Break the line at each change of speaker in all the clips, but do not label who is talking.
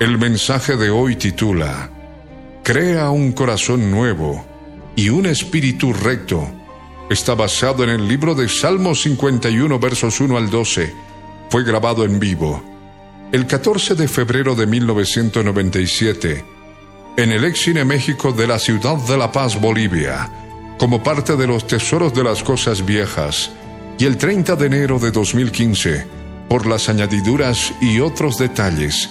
El mensaje de hoy titula Crea un corazón nuevo y un espíritu recto. Está basado en el libro de Salmos 51 versos 1 al 12. Fue grabado en vivo el 14 de febrero de 1997 en el Excine México de la ciudad de La Paz, Bolivia, como parte de los Tesoros de las Cosas Viejas, y el 30 de enero de 2015 por las añadiduras y otros detalles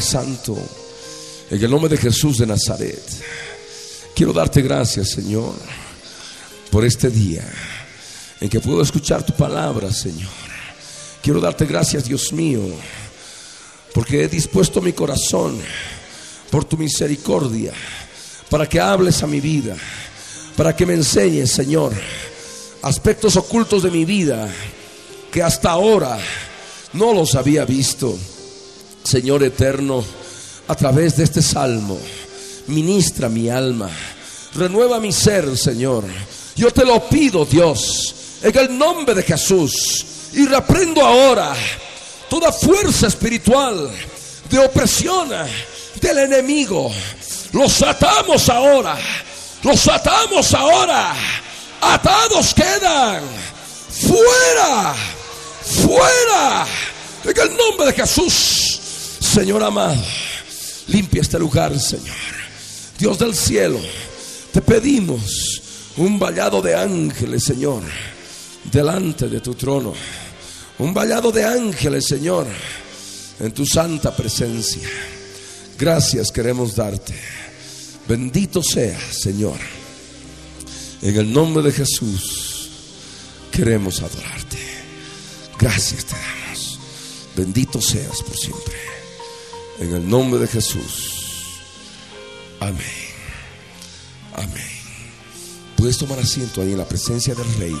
Santo, en el nombre de Jesús de Nazaret, quiero darte gracias, Señor, por este día en que puedo escuchar tu palabra, Señor. Quiero darte gracias, Dios mío, porque he dispuesto mi corazón por tu misericordia, para que hables a mi vida, para que me enseñes, Señor, aspectos ocultos de mi vida que hasta ahora no los había visto. Señor eterno, a través de este salmo, ministra mi alma, renueva mi ser, Señor. Yo te lo pido, Dios, en el nombre de Jesús, y reprendo ahora toda fuerza espiritual de opresión del enemigo. Los atamos ahora, los atamos ahora, atados quedan, fuera, fuera, en el nombre de Jesús. Señor amado, limpia este lugar, Señor. Dios del cielo, te pedimos un vallado de ángeles, Señor, delante de tu trono. Un vallado de ángeles, Señor, en tu santa presencia. Gracias queremos darte. Bendito sea, Señor. En el nombre de Jesús queremos adorarte. Gracias te damos. Bendito seas por siempre. En el nombre de Jesús. Amén. Amén. Puedes tomar asiento ahí en la presencia del Rey.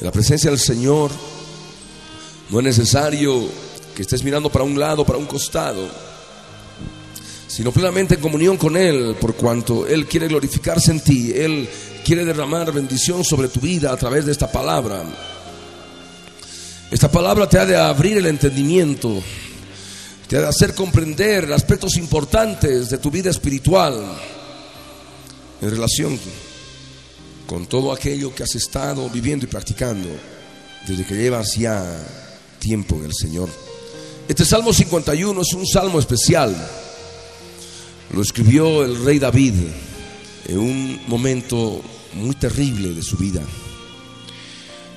En la presencia del Señor no es necesario que estés mirando para un lado, para un costado, sino plenamente en comunión con Él, por cuanto Él quiere glorificarse en ti, Él quiere derramar bendición sobre tu vida a través de esta palabra. Esta palabra te ha de abrir el entendimiento te de hacer comprender aspectos importantes de tu vida espiritual en relación con todo aquello que has estado viviendo y practicando desde que llevas ya tiempo en el Señor. Este Salmo 51 es un salmo especial. Lo escribió el rey David en un momento muy terrible de su vida.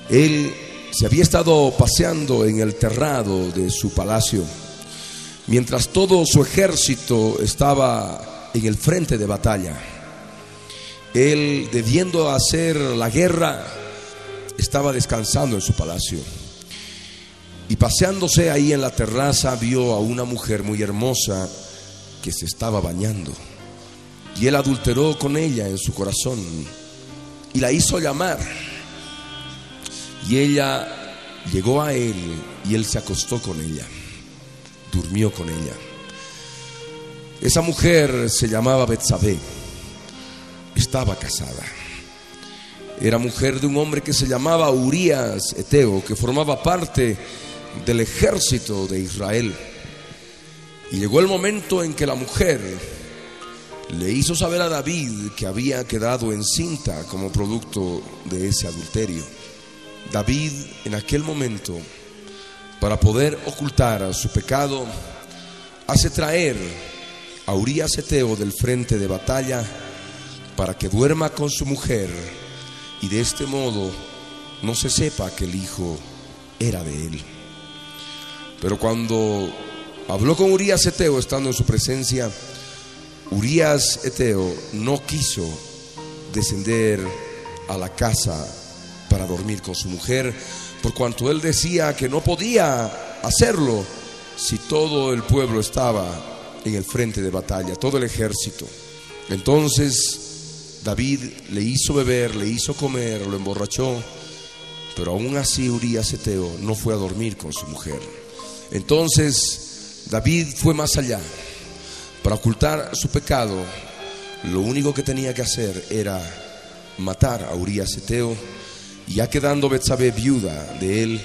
Él se había estado paseando en el terrado de su palacio mientras todo su ejército estaba en el frente de batalla. Él, debiendo hacer la guerra, estaba descansando en su palacio. Y paseándose ahí en la terraza, vio a una mujer muy hermosa que se estaba bañando. Y él adulteró con ella en su corazón y la hizo llamar. Y ella llegó a él y él se acostó con ella durmió con ella. Esa mujer se llamaba Betsabé, estaba casada. Era mujer de un hombre que se llamaba Urías Eteo, que formaba parte del ejército de Israel. Y llegó el momento en que la mujer le hizo saber a David que había quedado encinta como producto de ese adulterio. David en aquel momento, para poder ocultar su pecado, hace traer a Urias Eteo del frente de batalla para que duerma con su mujer y de este modo no se sepa que el hijo era de él. Pero cuando habló con Urias Eteo estando en su presencia, Urias Eteo no quiso descender a la casa para dormir con su mujer, por cuanto él decía que no podía hacerlo si todo el pueblo estaba en el frente de batalla, todo el ejército. Entonces David le hizo beber, le hizo comer, lo emborrachó, pero aún así Urias Eteo no fue a dormir con su mujer. Entonces David fue más allá para ocultar su pecado, lo único que tenía que hacer era matar a Urias Eteo, y ya quedando Betsabé viuda de él,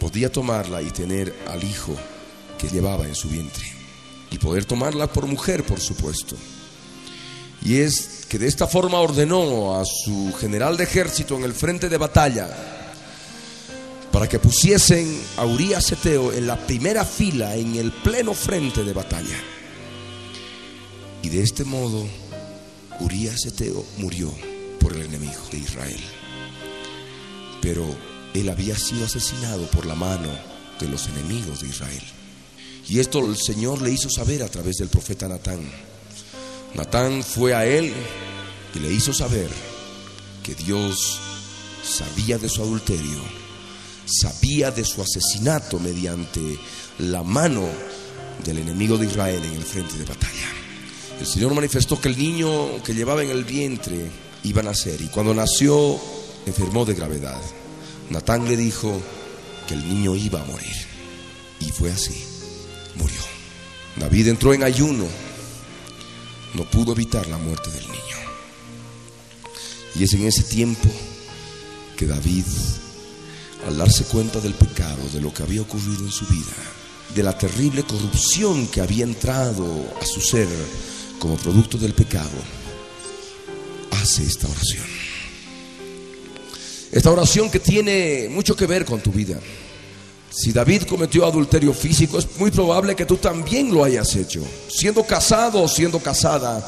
podía tomarla y tener al hijo que llevaba en su vientre, y poder tomarla por mujer, por supuesto. Y es que de esta forma ordenó a su general de ejército en el frente de batalla para que pusiesen a Urias Eteo en la primera fila, en el pleno frente de batalla. Y de este modo, Urias Eteo murió por el enemigo de Israel. Pero él había sido asesinado por la mano de los enemigos de Israel. Y esto el Señor le hizo saber a través del profeta Natán. Natán fue a él y le hizo saber que Dios sabía de su adulterio, sabía de su asesinato mediante la mano del enemigo de Israel en el frente de batalla el Señor manifestó que el niño que llevaba en el vientre iba a nacer y cuando nació enfermó de gravedad. Natán le dijo que el niño iba a morir y fue así, murió. David entró en ayuno, no pudo evitar la muerte del niño. Y es en ese tiempo que David, al darse cuenta del pecado, de lo que había ocurrido en su vida, de la terrible corrupción que había entrado a su ser, como producto del pecado, hace esta oración. Esta oración que tiene mucho que ver con tu vida. Si David cometió adulterio físico, es muy probable que tú también lo hayas hecho. Siendo casado o siendo casada,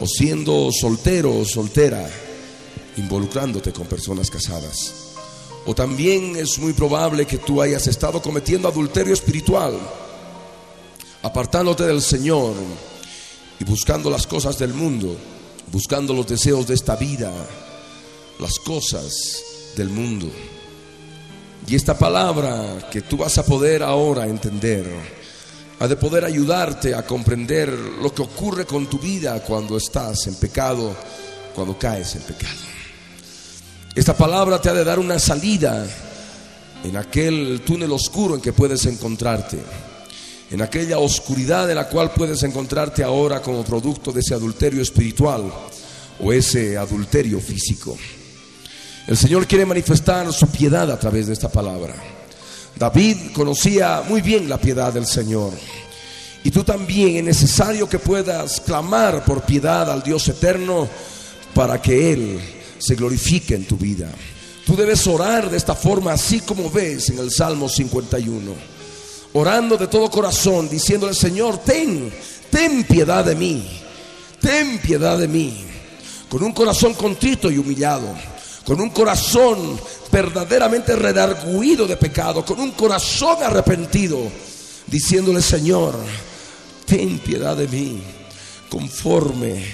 o siendo soltero o soltera, involucrándote con personas casadas. O también es muy probable que tú hayas estado cometiendo adulterio espiritual, apartándote del Señor, y buscando las cosas del mundo, buscando los deseos de esta vida, las cosas del mundo. Y esta palabra que tú vas a poder ahora entender, ha de poder ayudarte a comprender lo que ocurre con tu vida cuando estás en pecado, cuando caes en pecado. Esta palabra te ha de dar una salida en aquel túnel oscuro en que puedes encontrarte en aquella oscuridad de la cual puedes encontrarte ahora como producto de ese adulterio espiritual o ese adulterio físico. El Señor quiere manifestar su piedad a través de esta palabra. David conocía muy bien la piedad del Señor. Y tú también es necesario que puedas clamar por piedad al Dios eterno para que Él se glorifique en tu vida. Tú debes orar de esta forma, así como ves en el Salmo 51 orando de todo corazón, diciéndole, Señor, ten, ten piedad de mí, ten piedad de mí, con un corazón contrito y humillado, con un corazón verdaderamente redarguido de pecado, con un corazón arrepentido, diciéndole, Señor, ten piedad de mí, conforme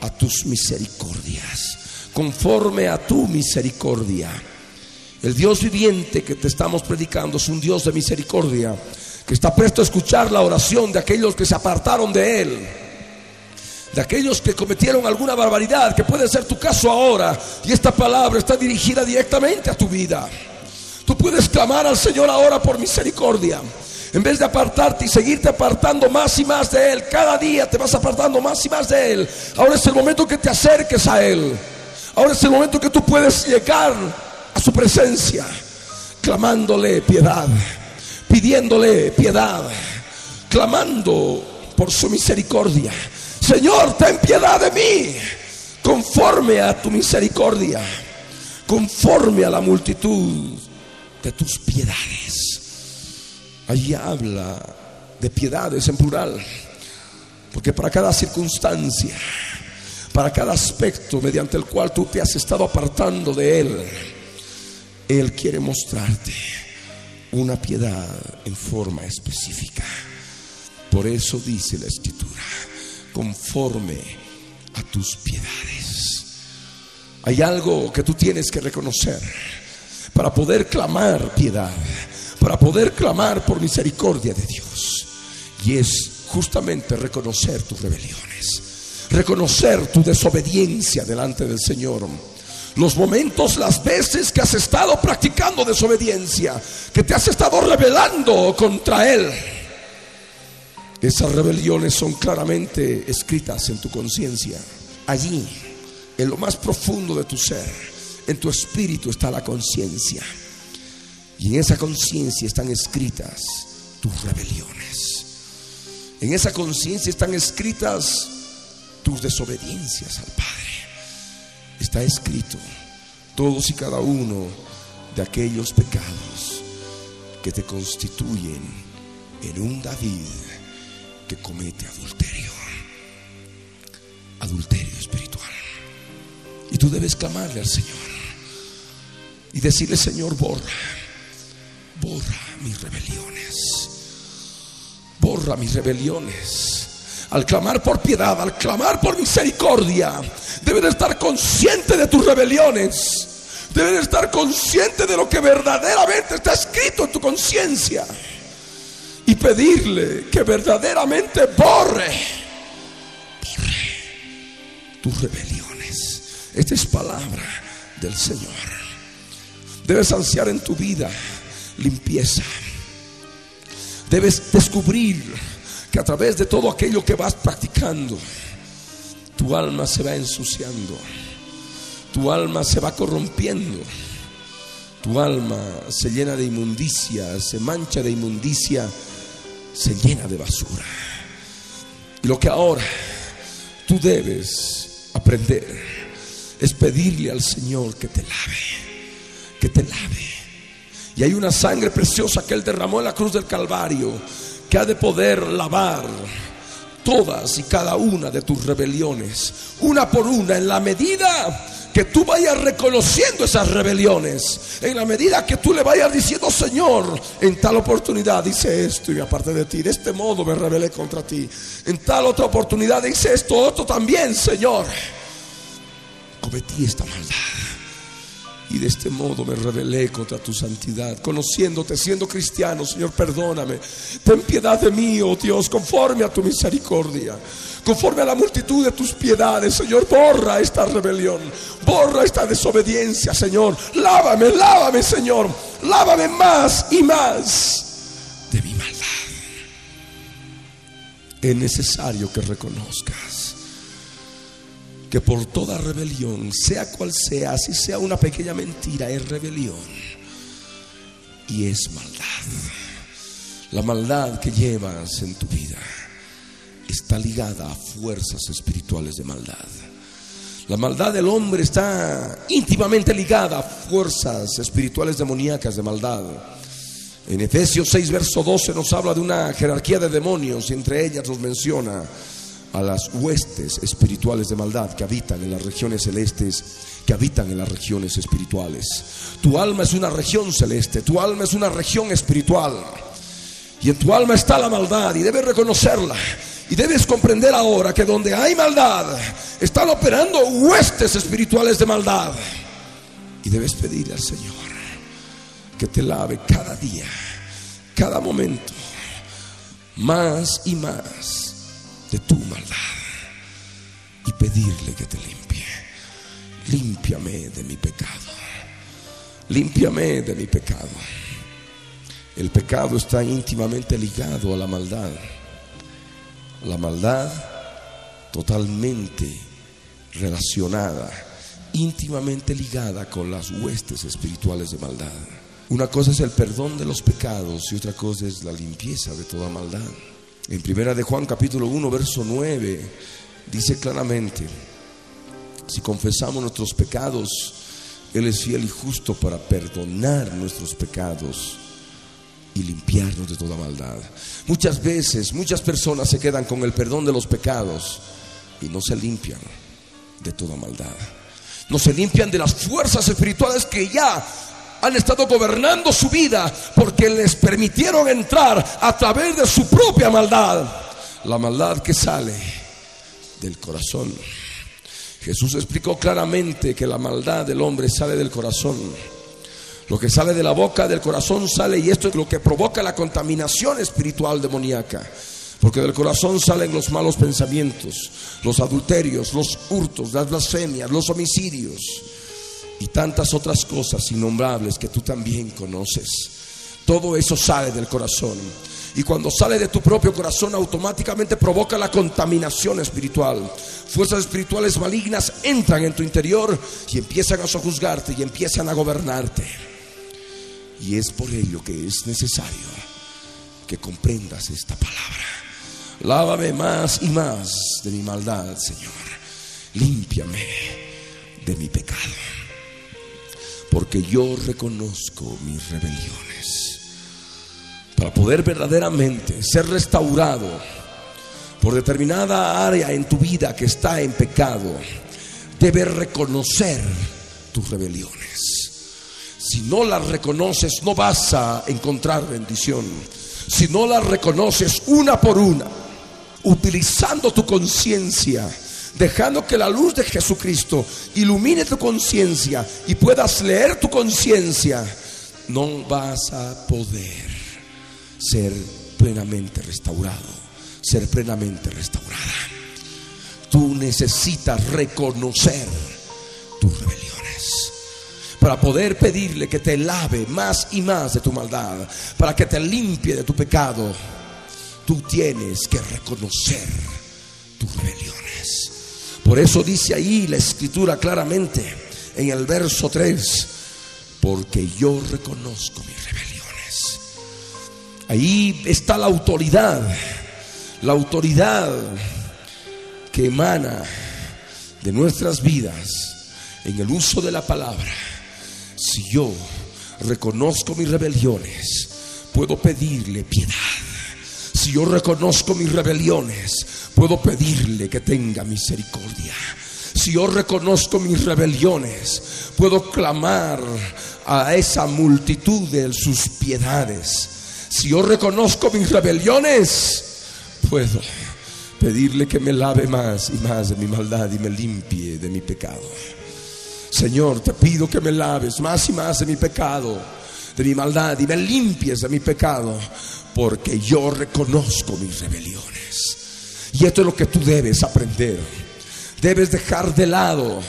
a tus misericordias, conforme a tu misericordia. El Dios viviente que te estamos predicando es un Dios de misericordia, que está presto a escuchar la oración de aquellos que se apartaron de Él, de aquellos que cometieron alguna barbaridad, que puede ser tu caso ahora, y esta palabra está dirigida directamente a tu vida. Tú puedes clamar al Señor ahora por misericordia. En vez de apartarte y seguirte apartando más y más de Él, cada día te vas apartando más y más de Él. Ahora es el momento que te acerques a Él. Ahora es el momento que tú puedes llegar a su presencia, clamándole piedad, pidiéndole piedad, clamando por su misericordia, Señor, ten piedad de mí, conforme a tu misericordia, conforme a la multitud de tus piedades. Allí habla de piedades en plural, porque para cada circunstancia, para cada aspecto mediante el cual tú te has estado apartando de Él, Él quiere mostrarte una piedad en forma específica. Por eso dice la escritura, conforme a tus piedades. Hay algo que tú tienes que reconocer para poder clamar piedad, para poder clamar por misericordia de Dios. Y es justamente reconocer tus rebeliones, reconocer tu desobediencia delante del Señor. Los momentos, las veces que has estado practicando desobediencia, que te has estado rebelando contra Él esas rebeliones son claramente escritas en tu conciencia. Allí, en lo más profundo de tu ser, en tu espíritu está la conciencia. Y en esa conciencia están escritas tus rebeliones. En esa conciencia están escritas tus desobediencias al Padre. Está escrito todos y cada uno de aquellos pecados que te constituyen en un David comete adulterio. Adulterio espiritual. Y tú debes clamarle al Señor y decirle, Señor, borra, borra mis rebeliones. Borra mis rebeliones. Al clamar por piedad, al clamar por misericordia, debes estar consciente de tus rebeliones. Debes estar consciente de lo que verdaderamente está escrito en tu conciencia y pedirle que verdaderamente borre, tus rebeliones. Esta es palabra del Señor. Debes ansiar en tu vida limpieza. Debes descubrir que a través de todo aquello que vas practicando, tu alma se va ensuciando, tu alma se va corrompiendo, tu alma se llena de inmundicia, se mancha de inmundicia se llena de basura. Y lo que ahora tú debes aprender es pedirle al Señor que te lave, que te lave. Y hay una sangre preciosa que Él derramó en la cruz del Calvario que ha de poder lavar todas y cada una de tus rebeliones, una por una, en la medida que tú vayas reconociendo esas rebeliones. En la medida que tú le vayas diciendo, Señor, en tal oportunidad dice esto y aparte de ti, de este modo me rebelé contra ti. En tal otra oportunidad dice esto, otro también, Señor. Cometí esta maldad. Y de este modo me rebelé contra tu santidad, conociéndote, siendo cristiano, Señor, perdóname. Ten piedad de mí, oh Dios, conforme a tu misericordia conforme a la multitud de tus piedades, Señor, borra esta rebelión, borra esta desobediencia, Señor. Lávame, lávame, Señor, lávame más y más de mi maldad. Es necesario que reconozcas que por toda rebelión, sea cual sea, si sea una pequeña mentira, es rebelión y es maldad. La maldad que llevas en tu vida está ligada a fuerzas espirituales de maldad. La maldad del hombre está íntimamente ligada a fuerzas espirituales demoníacas de maldad. En Efesios 6, verso 12 nos habla de una jerarquía de demonios y entre ellas nos menciona a las huestes espirituales de maldad que habitan en las regiones celestes, que habitan en las regiones espirituales. Tu alma es una región celeste, tu alma es una región espiritual. Y en tu alma está la maldad y debes reconocerla. Y debes comprender ahora que donde hay maldad, están operando huestes espirituales de maldad. Y debes pedirle al Señor que te lave cada día, cada momento, más y más de tu maldad. Y pedirle que te limpie. Límpiame de mi pecado. Límpiame de mi pecado. El pecado está íntimamente ligado a la maldad. La maldad totalmente relacionada, íntimamente ligada con las huestes espirituales de maldad. Una cosa es el perdón de los pecados y otra cosa es la limpieza de toda maldad. En primera de Juan capítulo 1 verso 9 dice claramente, si confesamos nuestros pecados, Él es fiel y justo para perdonar nuestros pecados y limpiarnos de toda maldad. Muchas veces, muchas personas se quedan con el perdón de los pecados y no se limpian de toda maldad. No se limpian de las fuerzas espirituales que ya han estado gobernando su vida porque les permitieron entrar a través de su propia maldad. La maldad que sale del corazón. Jesús explicó claramente que la maldad del hombre sale del corazón. Lo que sale de la boca del corazón sale y esto es lo que provoca la contaminación espiritual demoníaca. Porque del corazón salen los malos pensamientos, los adulterios, los hurtos, las blasfemias, los homicidios y tantas otras cosas innombrables que tú también conoces. Todo eso sale del corazón. Y cuando sale de tu propio corazón automáticamente provoca la contaminación espiritual. Fuerzas espirituales malignas entran en tu interior y empiezan a sojuzgarte y empiezan a gobernarte. Y es por ello que es necesario que comprendas esta palabra. Lávame más y más de mi maldad, Señor. Límpiame de mi pecado. Porque yo reconozco mis rebeliones. Para poder verdaderamente ser restaurado por determinada área en tu vida que está en pecado, debes reconocer tus rebeliones. Si no las reconoces, no vas a encontrar bendición. Si no las reconoces una por una, utilizando tu conciencia, dejando que la luz de Jesucristo ilumine tu conciencia y puedas leer tu conciencia, no vas a poder ser plenamente restaurado, ser plenamente restaurada. Tú necesitas reconocer tus rebeliones para poder pedirle que te lave más y más de tu maldad, para que te limpie de tu pecado. Tú tienes que reconocer tus rebeliones. Por eso dice ahí la escritura claramente en el verso 3, porque yo reconozco mis rebeliones. Ahí está la autoridad, la autoridad que emana de nuestras vidas en el uso de la palabra si yo reconozco mis rebeliones, puedo pedirle piedad. Si yo reconozco mis rebeliones, puedo pedirle que tenga misericordia. Si yo reconozco mis rebeliones, puedo clamar a esa multitud de sus piedades. Si yo reconozco mis rebeliones, puedo pedirle que me lave más y más de mi maldad y me limpie de mi pecado. Señor, te pido que me laves más y más de mi pecado, de mi maldad y me limpies de mi pecado, porque yo reconozco mis rebeliones. Y esto es lo que tú debes aprender. Debes dejar de lado,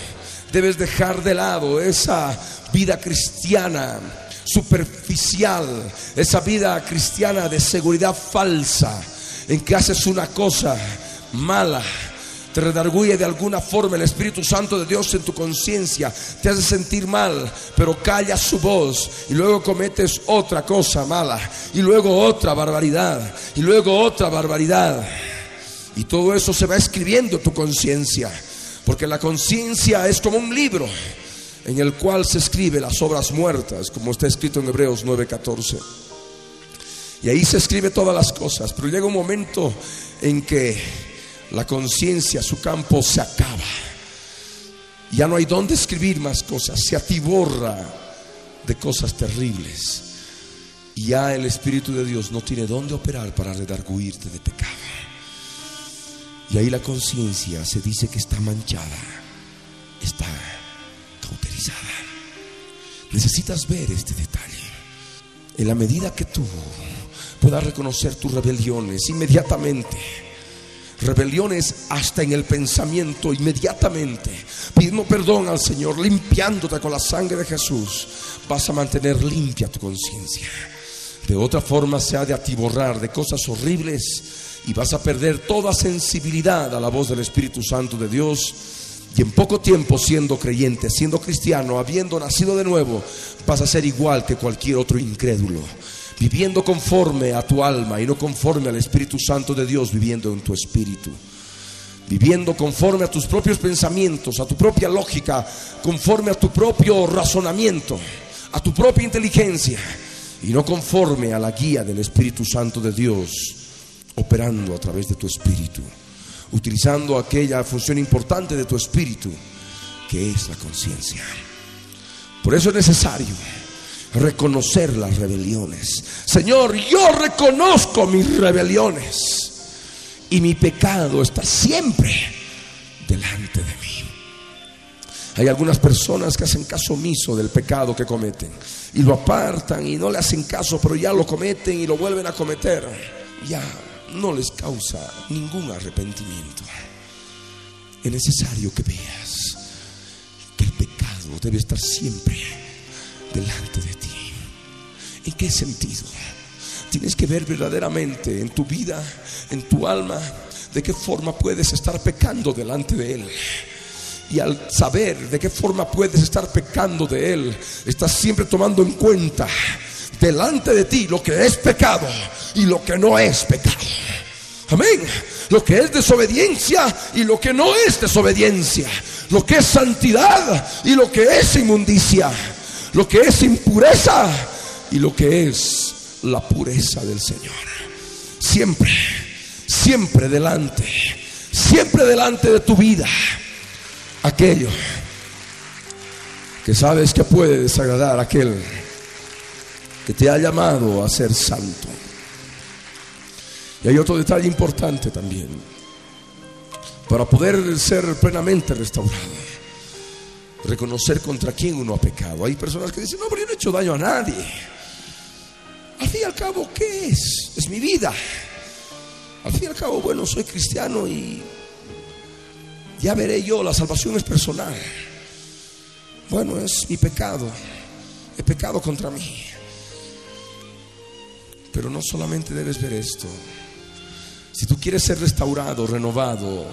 debes dejar de lado esa vida cristiana superficial, esa vida cristiana de seguridad falsa, en que haces una cosa mala te redarguye de alguna forma el Espíritu Santo de Dios en tu conciencia, te hace sentir mal, pero callas su voz y luego cometes otra cosa mala y luego otra barbaridad y luego otra barbaridad. Y todo eso se va escribiendo en tu conciencia, porque la conciencia es como un libro en el cual se escribe las obras muertas, como está escrito en Hebreos 9:14. Y ahí se escribe todas las cosas, pero llega un momento en que la conciencia, su campo se acaba. Ya no hay dónde escribir más cosas, se atiborra de cosas terribles. Y ya el Espíritu de Dios no tiene dónde operar para redarguirte de pecado. Y ahí la conciencia se dice que está manchada, está cauterizada. Necesitas ver este detalle. En la medida que tú puedas reconocer tus rebeliones inmediatamente, rebeliones hasta en el pensamiento inmediatamente, pidiendo perdón al Señor, limpiándote con la sangre de Jesús, vas a mantener limpia tu conciencia. De otra forma se ha de atiborrar de cosas horribles y vas a perder toda sensibilidad a la voz del Espíritu Santo de Dios. Y en poco tiempo siendo creyente, siendo cristiano, habiendo nacido de nuevo, vas a ser igual que cualquier otro incrédulo viviendo conforme a tu alma y no conforme al Espíritu Santo de Dios viviendo en tu espíritu. viviendo conforme a tus propios pensamientos, a tu propia lógica, conforme a tu propio razonamiento, a tu propia inteligencia y no conforme a la guía del Espíritu Santo de Dios, operando a través de tu espíritu, utilizando aquella función importante de tu espíritu, que es la conciencia. Por eso es necesario reconocer las rebeliones. Señor, yo reconozco mis rebeliones y mi pecado está siempre delante de mí. Hay algunas personas que hacen caso omiso del pecado que cometen y lo apartan y no le hacen caso, pero ya lo cometen y lo vuelven a cometer. Ya no les causa ningún arrepentimiento. Es necesario que veas que el pecado debe estar siempre delante de ti. ¿En qué sentido? Tienes que ver verdaderamente en tu vida, en tu alma, de qué forma puedes estar pecando delante de Él. Y al saber de qué forma puedes estar pecando de Él, estás siempre tomando en cuenta delante de ti lo que es pecado y lo que no es pecado. Amén. Lo que es desobediencia y lo que no es desobediencia. Lo que es santidad y lo que es inmundicia. Lo que es impureza y lo que es la pureza del Señor. Siempre, siempre delante, siempre delante de tu vida aquello que sabes que puede desagradar a aquel que te ha llamado a ser santo. Y hay otro detalle importante también. Para poder ser plenamente restaurado. Reconocer contra quién uno ha pecado. Hay personas que dicen, no, pero yo no he hecho daño a nadie. Al fin y al cabo, ¿qué es? Es mi vida. Al fin y al cabo, bueno, soy cristiano y ya veré yo, la salvación es personal. Bueno, es mi pecado. He pecado contra mí. Pero no solamente debes ver esto. Si tú quieres ser restaurado, renovado,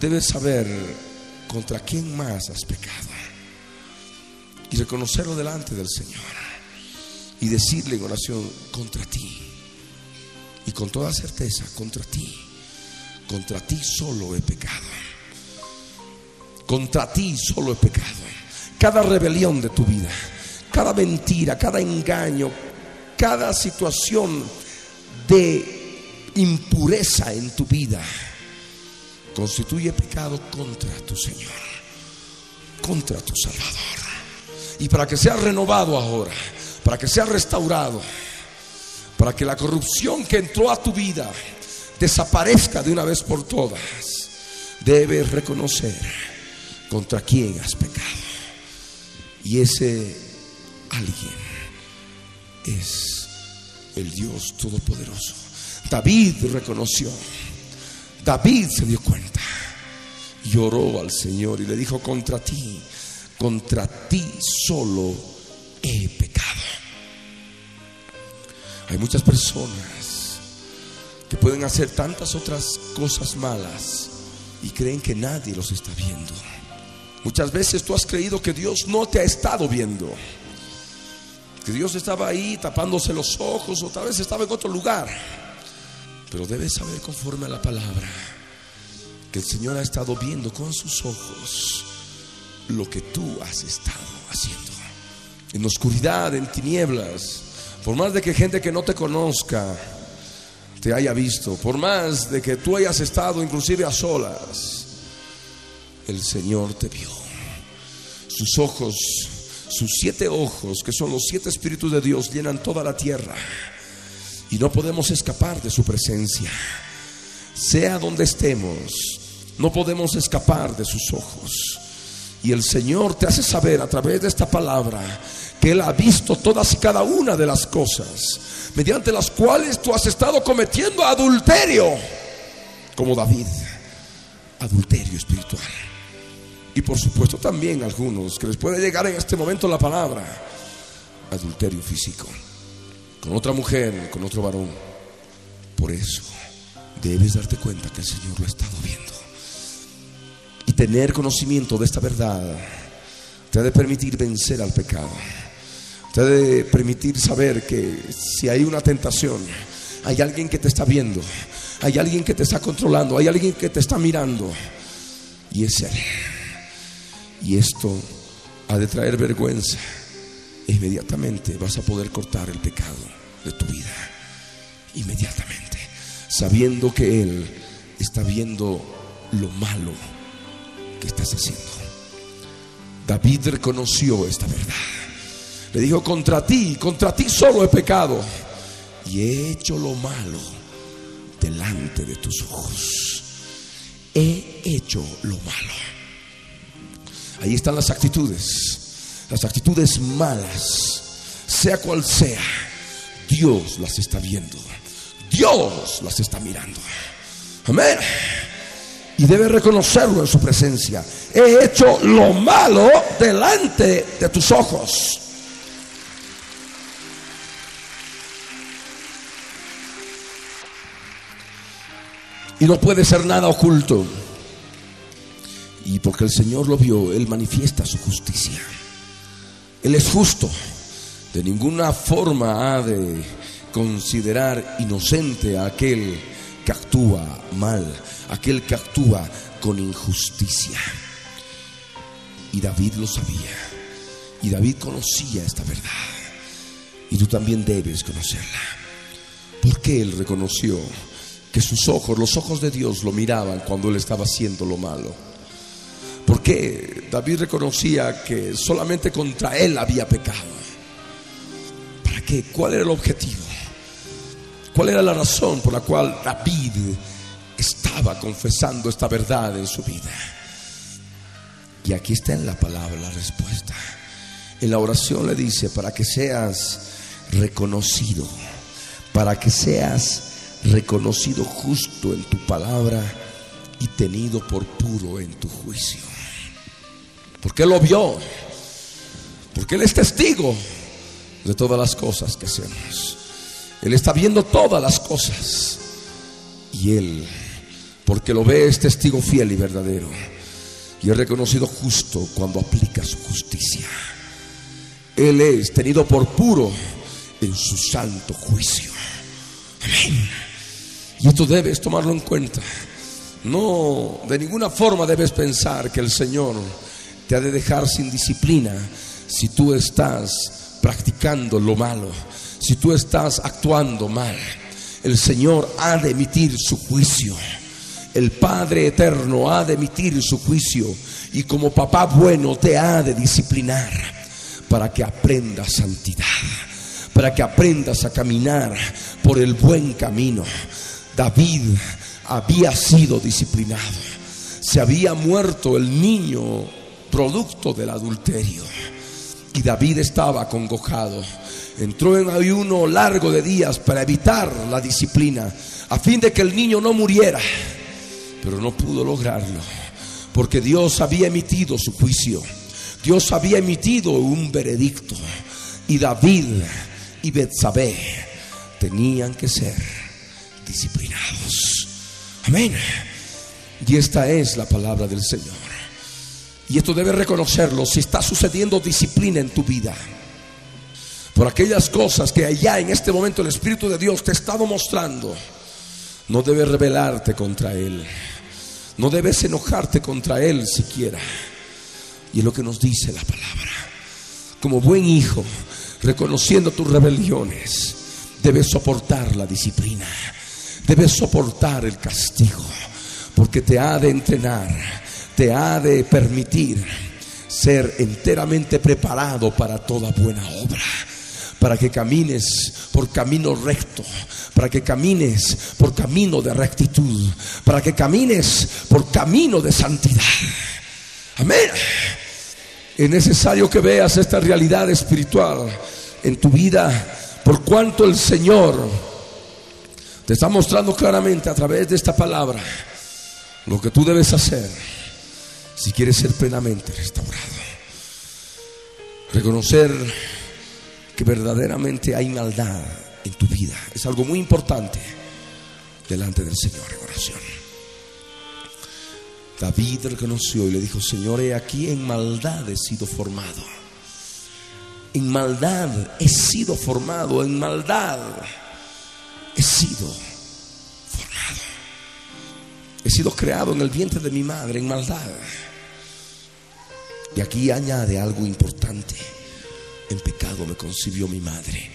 debes saber contra quién más has pecado. Y reconocerlo delante del Señor. Y decirle en oración, contra ti. Y con toda certeza, contra ti. Contra ti solo he pecado. Contra ti solo he pecado. Cada rebelión de tu vida, cada mentira, cada engaño, cada situación de impureza en tu vida constituye pecado contra tu Señor, contra tu Salvador. Y para que sea renovado ahora, para que sea restaurado, para que la corrupción que entró a tu vida desaparezca de una vez por todas, debes reconocer contra quién has pecado. Y ese alguien es el Dios Todopoderoso. David reconoció, David se dio cuenta, lloró al Señor y le dijo, contra ti, contra ti solo he pecado. Hay muchas personas que pueden hacer tantas otras cosas malas y creen que nadie los está viendo. Muchas veces tú has creído que Dios no te ha estado viendo. Que Dios estaba ahí tapándose los ojos o tal vez estaba en otro lugar. Pero debes saber conforme a la palabra que el Señor ha estado viendo con sus ojos lo que tú has estado haciendo. En oscuridad, en tinieblas. Por más de que gente que no te conozca te haya visto, por más de que tú hayas estado inclusive a solas, el Señor te vio. Sus ojos, sus siete ojos, que son los siete espíritus de Dios, llenan toda la tierra. Y no podemos escapar de su presencia. Sea donde estemos, no podemos escapar de sus ojos. Y el Señor te hace saber a través de esta palabra que Él ha visto todas y cada una de las cosas mediante las cuales tú has estado cometiendo adulterio, como David, adulterio espiritual. Y por supuesto también algunos que les puede llegar en este momento la palabra adulterio físico con otra mujer, con otro varón. Por eso debes darte cuenta que el Señor lo ha estado viendo. Y tener conocimiento de esta verdad te ha de permitir vencer al pecado. Te ha de permitir saber que si hay una tentación, hay alguien que te está viendo. Hay alguien que te está controlando, hay alguien que te está mirando. Y es Él. Y esto ha de traer vergüenza. Inmediatamente vas a poder cortar el pecado de tu vida. Inmediatamente. Sabiendo que Él está viendo lo malo que estás haciendo. David reconoció esta verdad. Le dijo, contra ti, contra ti solo he pecado. Y he hecho lo malo delante de tus ojos. He hecho lo malo. Ahí están las actitudes. Las actitudes malas, sea cual sea, Dios las está viendo. Dios las está mirando. Amén. Y debe reconocerlo en su presencia. He hecho lo malo delante de tus ojos. Y no puede ser nada oculto. Y porque el Señor lo vio, Él manifiesta su justicia. Él es justo. De ninguna forma ha de considerar inocente a aquel que actúa mal, aquel que actúa con injusticia. Y David lo sabía. Y David conocía esta verdad. Y tú también debes conocerla. Porque él reconoció que sus ojos, los ojos de Dios lo miraban cuando él estaba haciendo lo malo. Porque David reconocía que solamente contra él había pecado. ¿Para qué? ¿Cuál era el objetivo? ¿Cuál era la razón por la cual David estaba confesando esta verdad en su vida? Y aquí está en la palabra la respuesta. En la oración le dice, para que seas reconocido, para que seas reconocido justo en tu palabra y tenido por puro en tu juicio. Porque Él lo vio, porque Él es testigo de todas las cosas que hacemos. Él está viendo todas las cosas. Y Él, porque lo ve, es testigo fiel y verdadero. Y es reconocido justo cuando aplica su justicia. Él es tenido por puro en su santo juicio. Amén. Y esto debes tomarlo en cuenta. No, de ninguna forma debes pensar que el Señor te ha de dejar sin disciplina si tú estás practicando lo malo, si tú estás actuando mal. El Señor ha de emitir su juicio. El Padre Eterno ha de emitir su juicio y como papá bueno te ha de disciplinar para que aprendas santidad, para que aprendas a caminar por el buen camino. David había sido disciplinado. Se había muerto el niño producto del adulterio. Y David estaba acongojado. Entró en ayuno largo de días para evitar la disciplina, a fin de que el niño no muriera. Pero no pudo lograrlo, porque Dios había emitido su juicio. Dios había emitido un veredicto. Y David y Betsabé tenían que ser disciplinados. Amén. Y esta es la palabra del Señor. Y esto debe reconocerlo si está sucediendo disciplina en tu vida. Por aquellas cosas que allá en este momento el Espíritu de Dios te ha estado mostrando, no debes rebelarte contra Él. No debes enojarte contra Él siquiera. Y es lo que nos dice la palabra. Como buen hijo, reconociendo tus rebeliones, debes soportar la disciplina. Debes soportar el castigo. Porque te ha de entrenar te ha de permitir ser enteramente preparado para toda buena obra, para que camines por camino recto, para que camines por camino de rectitud, para que camines por camino de santidad. Amén. Es necesario que veas esta realidad espiritual en tu vida, por cuanto el Señor te está mostrando claramente a través de esta palabra lo que tú debes hacer si quieres ser plenamente restaurado. Reconocer que verdaderamente hay maldad en tu vida es algo muy importante delante del Señor en oración. David reconoció y le dijo, Señor, he aquí en maldad he sido formado. En maldad he sido formado, en maldad he sido formado. He sido creado en el vientre de mi madre en maldad. Y aquí añade algo importante. En pecado me concibió mi madre.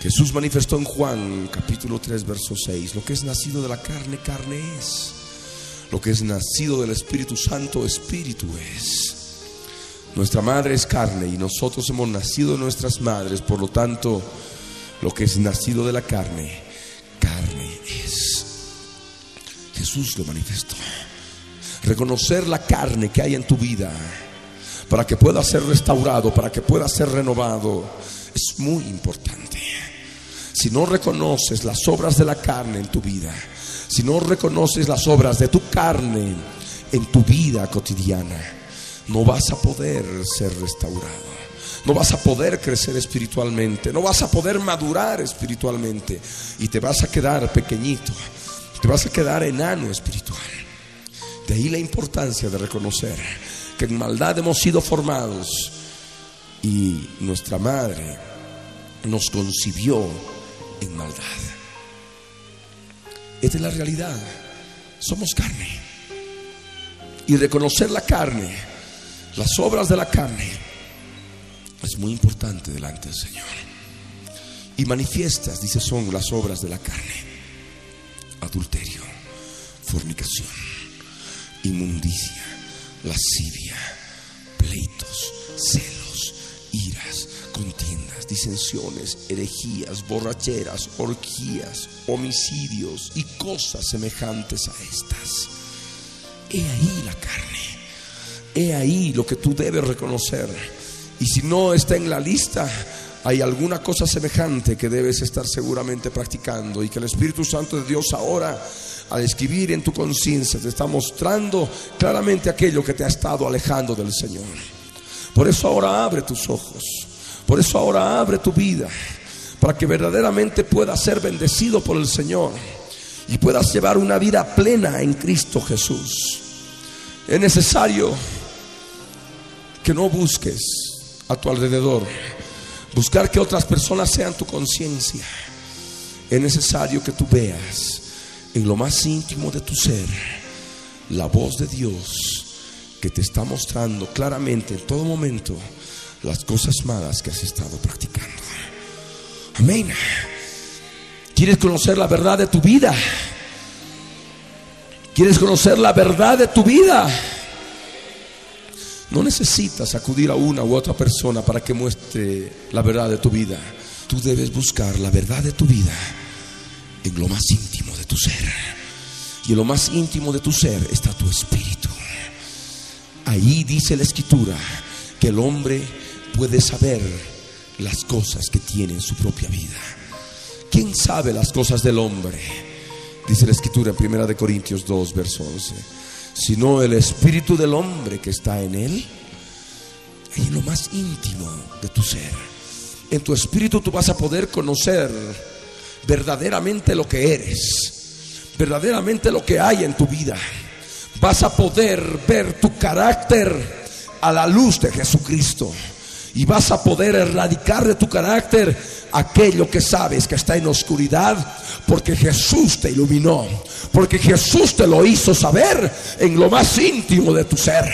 Jesús manifestó en Juan capítulo 3, verso 6, lo que es nacido de la carne, carne es. Lo que es nacido del Espíritu Santo, Espíritu es. Nuestra madre es carne y nosotros hemos nacido de nuestras madres, por lo tanto, lo que es nacido de la carne, carne es. Jesús lo manifestó. Reconocer la carne que hay en tu vida para que pueda ser restaurado, para que pueda ser renovado, es muy importante. Si no reconoces las obras de la carne en tu vida, si no reconoces las obras de tu carne en tu vida cotidiana, no vas a poder ser restaurado. No vas a poder crecer espiritualmente, no vas a poder madurar espiritualmente y te vas a quedar pequeñito, te vas a quedar enano espiritual. De ahí la importancia de reconocer que en maldad hemos sido formados y nuestra madre nos concibió en maldad. Esta es la realidad. Somos carne. Y reconocer la carne, las obras de la carne, es muy importante delante del Señor. Y manifiestas, dice, son las obras de la carne. Adulterio, fornicación, inmundicia, lascivia, pleitos, celos, iras, contiendas, disensiones, herejías, borracheras, orgías, homicidios y cosas semejantes a estas. He ahí la carne. He ahí lo que tú debes reconocer. Y si no está en la lista, hay alguna cosa semejante que debes estar seguramente practicando y que el Espíritu Santo de Dios ahora al escribir en tu conciencia te está mostrando claramente aquello que te ha estado alejando del Señor. Por eso ahora abre tus ojos. Por eso ahora abre tu vida para que verdaderamente puedas ser bendecido por el Señor y puedas llevar una vida plena en Cristo Jesús. Es necesario que no busques a tu alrededor, buscar que otras personas sean tu conciencia. Es necesario que tú veas en lo más íntimo de tu ser la voz de Dios que te está mostrando claramente en todo momento las cosas malas que has estado practicando. Amén. ¿Quieres conocer la verdad de tu vida? ¿Quieres conocer la verdad de tu vida? No necesitas acudir a una u otra persona para que muestre la verdad de tu vida. Tú debes buscar la verdad de tu vida en lo más íntimo de tu ser. Y en lo más íntimo de tu ser está tu espíritu. Ahí dice la escritura que el hombre puede saber las cosas que tiene en su propia vida. ¿Quién sabe las cosas del hombre? Dice la escritura en 1 de Corintios 2, verso 11. Sino el espíritu del hombre que está en él, en lo más íntimo de tu ser. En tu espíritu tú vas a poder conocer verdaderamente lo que eres, verdaderamente lo que hay en tu vida. Vas a poder ver tu carácter a la luz de Jesucristo y vas a poder erradicar de tu carácter aquello que sabes que está en oscuridad, porque Jesús te iluminó, porque Jesús te lo hizo saber en lo más íntimo de tu ser.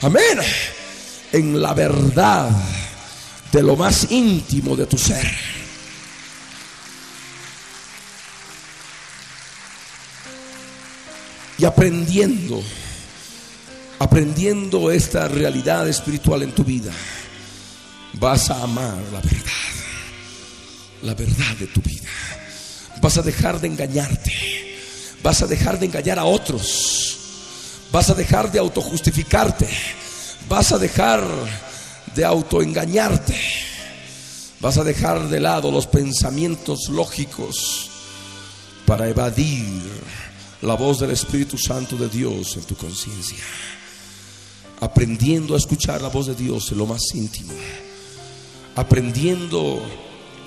Amén. En la verdad de lo más íntimo de tu ser. Y aprendiendo, aprendiendo esta realidad espiritual en tu vida vas a amar la verdad, la verdad de tu vida. Vas a dejar de engañarte, vas a dejar de engañar a otros, vas a dejar de autojustificarte, vas a dejar de autoengañarte, vas a dejar de lado los pensamientos lógicos para evadir la voz del Espíritu Santo de Dios en tu conciencia, aprendiendo a escuchar la voz de Dios en lo más íntimo aprendiendo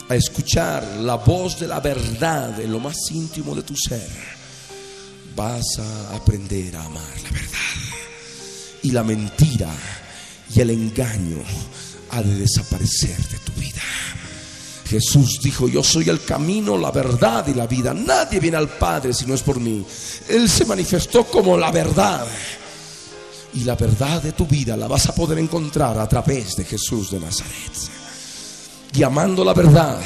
a escuchar la voz de la verdad en lo más íntimo de tu ser, vas a aprender a amar la verdad. Y la mentira y el engaño ha de desaparecer de tu vida. Jesús dijo, yo soy el camino, la verdad y la vida. Nadie viene al Padre si no es por mí. Él se manifestó como la verdad. Y la verdad de tu vida la vas a poder encontrar a través de Jesús de Nazaret. Y amando la verdad,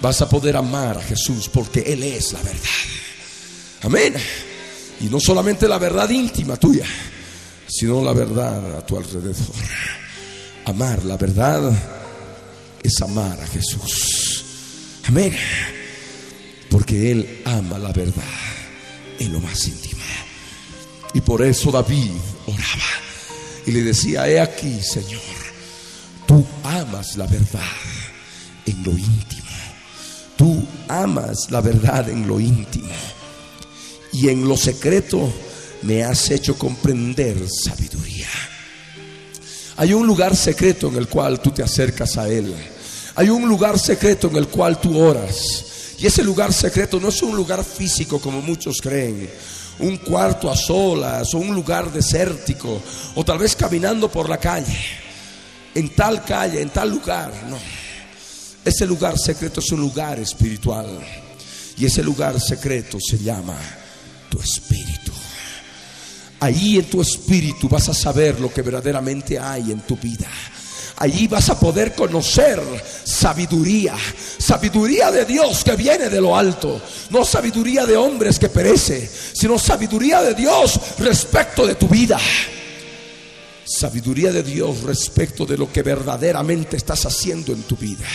vas a poder amar a Jesús porque Él es la verdad. Amén. Y no solamente la verdad íntima tuya, sino la verdad a tu alrededor. Amar la verdad es amar a Jesús. Amén. Porque Él ama la verdad en lo más íntimo. Y por eso David oraba y le decía, he aquí, Señor, tú amas la verdad en lo íntimo. Tú amas la verdad en lo íntimo. Y en lo secreto me has hecho comprender sabiduría. Hay un lugar secreto en el cual tú te acercas a Él. Hay un lugar secreto en el cual tú oras. Y ese lugar secreto no es un lugar físico como muchos creen. Un cuarto a solas o un lugar desértico. O tal vez caminando por la calle. En tal calle, en tal lugar. No. Ese lugar secreto es un lugar espiritual. Y ese lugar secreto se llama. Allí en tu espíritu vas a saber lo que verdaderamente hay en tu vida. Allí vas a poder conocer sabiduría, sabiduría de Dios que viene de lo alto, no sabiduría de hombres que perece, sino sabiduría de Dios respecto de tu vida. Sabiduría de Dios respecto de lo que verdaderamente estás haciendo en tu vida.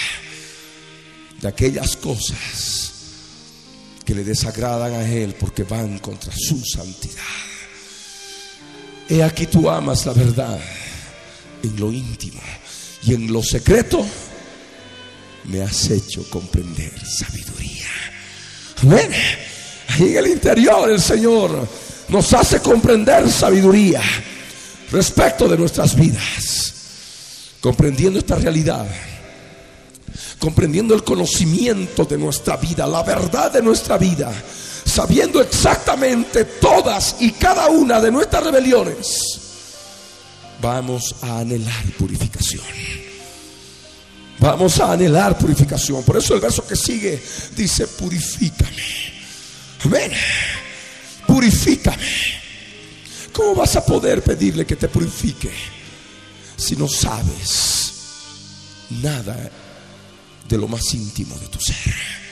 De aquellas cosas que le desagradan a Él porque van contra su santidad. He aquí tú amas la verdad en lo íntimo y en lo secreto me has hecho comprender sabiduría. Amén. Ahí en el interior el Señor nos hace comprender sabiduría respecto de nuestras vidas, comprendiendo esta realidad, comprendiendo el conocimiento de nuestra vida, la verdad de nuestra vida sabiendo exactamente todas y cada una de nuestras rebeliones, vamos a anhelar purificación. Vamos a anhelar purificación. Por eso el verso que sigue dice, purifícame. Amén. Purifícame. ¿Cómo vas a poder pedirle que te purifique si no sabes nada de lo más íntimo de tu ser?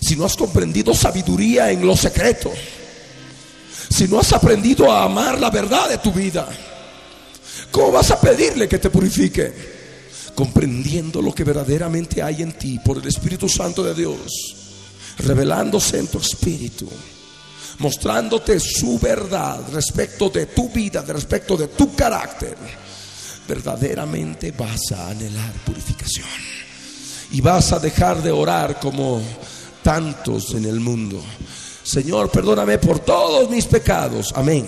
Si no has comprendido sabiduría en lo secreto, si no has aprendido a amar la verdad de tu vida, ¿cómo vas a pedirle que te purifique? Comprendiendo lo que verdaderamente hay en ti por el Espíritu Santo de Dios, revelándose en tu espíritu, mostrándote su verdad respecto de tu vida, respecto de tu carácter, verdaderamente vas a anhelar purificación. Y vas a dejar de orar como tantos en el mundo. Señor, perdóname por todos mis pecados. Amén.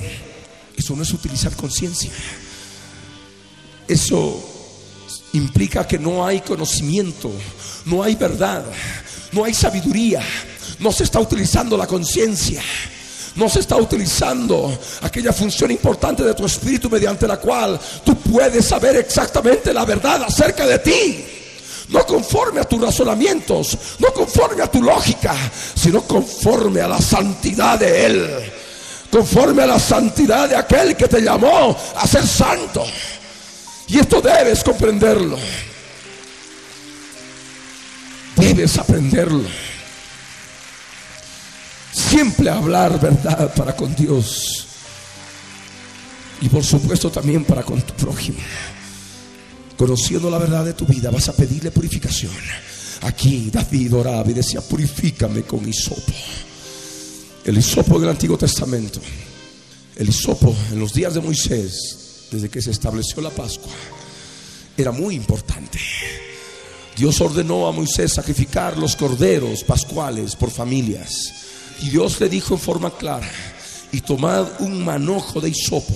Eso no es utilizar conciencia. Eso implica que no hay conocimiento, no hay verdad, no hay sabiduría, no se está utilizando la conciencia. No se está utilizando aquella función importante de tu espíritu mediante la cual tú puedes saber exactamente la verdad acerca de ti no conforme a tus razonamientos, no conforme a tu lógica, sino conforme a la santidad de Él, conforme a la santidad de aquel que te llamó a ser santo. Y esto debes comprenderlo. Debes aprenderlo. Siempre hablar verdad para con Dios. Y por supuesto también para con tu prójimo conociendo la verdad de tu vida, vas a pedirle purificación. Aquí David oraba y decía, purifícame con hisopo. El hisopo del Antiguo Testamento. El hisopo en los días de Moisés, desde que se estableció la Pascua, era muy importante. Dios ordenó a Moisés sacrificar los corderos pascuales por familias. Y Dios le dijo en forma clara, y tomad un manojo de hisopo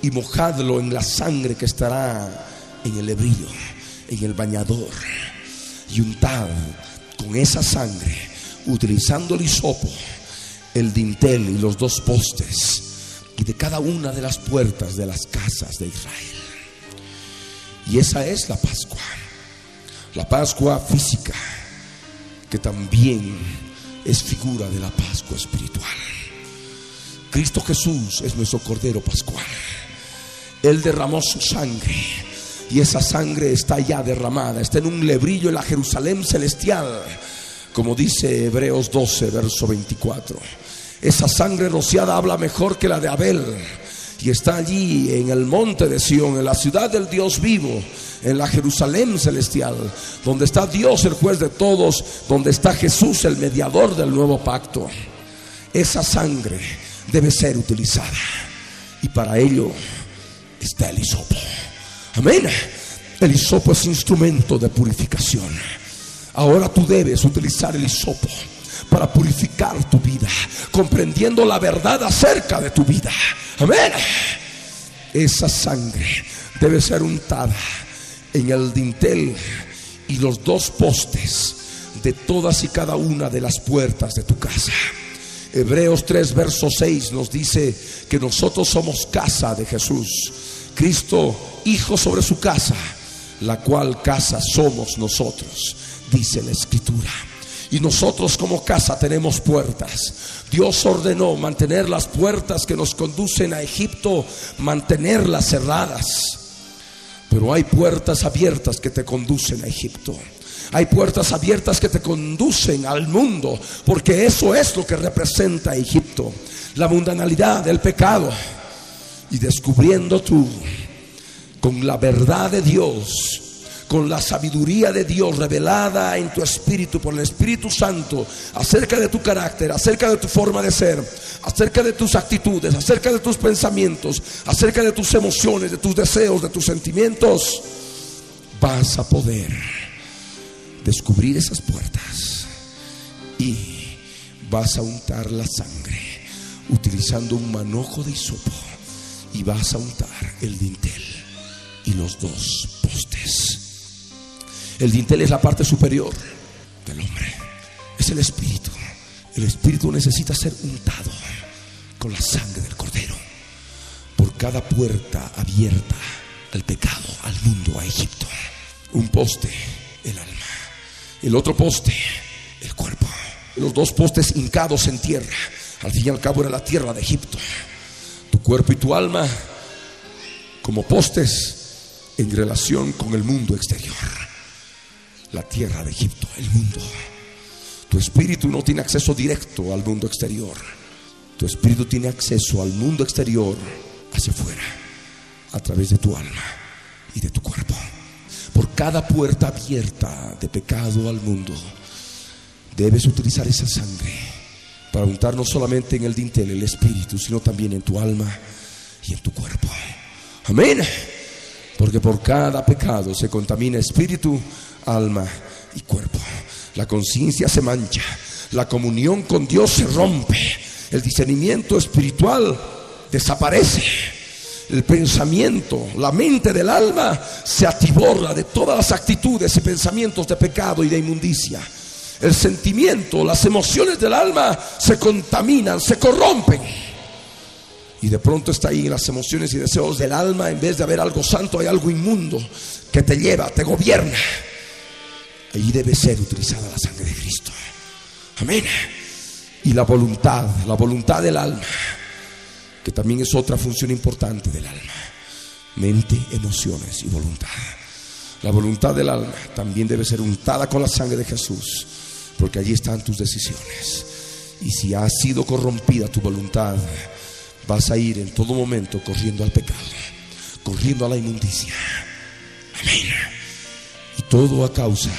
y mojadlo en la sangre que estará en el hebrillo, en el bañador, y untad con esa sangre, utilizando el hisopo, el dintel y los dos postes, y de cada una de las puertas de las casas de Israel. Y esa es la Pascua. La Pascua física, que también es figura de la Pascua espiritual. Cristo Jesús es nuestro Cordero Pascual. Él derramó su sangre y esa sangre está ya derramada, está en un lebrillo en la Jerusalén celestial, como dice Hebreos 12, verso 24. Esa sangre rociada habla mejor que la de Abel y está allí en el monte de Sión, en la ciudad del Dios vivo, en la Jerusalén celestial, donde está Dios el juez de todos, donde está Jesús el mediador del nuevo pacto. Esa sangre debe ser utilizada y para ello está el hisopo. Amén. El hisopo es instrumento de purificación. Ahora tú debes utilizar el hisopo para purificar tu vida, comprendiendo la verdad acerca de tu vida. Amén. Esa sangre debe ser untada en el dintel y los dos postes de todas y cada una de las puertas de tu casa. Hebreos 3, verso 6 nos dice que nosotros somos casa de Jesús. Cristo, hijo sobre su casa, la cual casa somos nosotros, dice la escritura. Y nosotros como casa tenemos puertas. Dios ordenó mantener las puertas que nos conducen a Egipto, mantenerlas cerradas. Pero hay puertas abiertas que te conducen a Egipto. Hay puertas abiertas que te conducen al mundo, porque eso es lo que representa Egipto. La mundanalidad, del pecado. Y descubriendo tú con la verdad de Dios con la sabiduría de Dios revelada en tu espíritu por el Espíritu Santo acerca de tu carácter, acerca de tu forma de ser, acerca de tus actitudes, acerca de tus pensamientos, acerca de tus emociones, de tus deseos, de tus sentimientos, vas a poder descubrir esas puertas y vas a untar la sangre utilizando un manojo de hisopo y vas a untar el dintel y los dos postes. El dintel es la parte superior del hombre. Es el espíritu. El espíritu necesita ser untado con la sangre del cordero por cada puerta abierta al pecado, al mundo, a Egipto. Un poste, el alma. El otro poste, el cuerpo. Los dos postes hincados en tierra. Al fin y al cabo era la tierra de Egipto. Tu cuerpo y tu alma como postes en relación con el mundo exterior la tierra de Egipto, el mundo. Tu espíritu no tiene acceso directo al mundo exterior. Tu espíritu tiene acceso al mundo exterior hacia afuera, a través de tu alma y de tu cuerpo. Por cada puerta abierta de pecado al mundo, debes utilizar esa sangre para untar no solamente en el dintel el espíritu, sino también en tu alma y en tu cuerpo. Amén. Porque por cada pecado se contamina espíritu, alma y cuerpo. La conciencia se mancha, la comunión con Dios se rompe, el discernimiento espiritual desaparece. El pensamiento, la mente del alma se atiborra de todas las actitudes y pensamientos de pecado y de inmundicia. El sentimiento, las emociones del alma se contaminan, se corrompen. Y de pronto está ahí en las emociones y deseos del alma, en vez de haber algo santo, hay algo inmundo que te lleva, te gobierna. Allí debe ser utilizada la sangre de Cristo. Amén. Y la voluntad, la voluntad del alma, que también es otra función importante del alma. Mente, emociones y voluntad. La voluntad del alma también debe ser untada con la sangre de Jesús, porque allí están tus decisiones. Y si ha sido corrompida tu voluntad, vas a ir en todo momento corriendo al pecado, corriendo a la inmundicia. Amén. Y todo a causa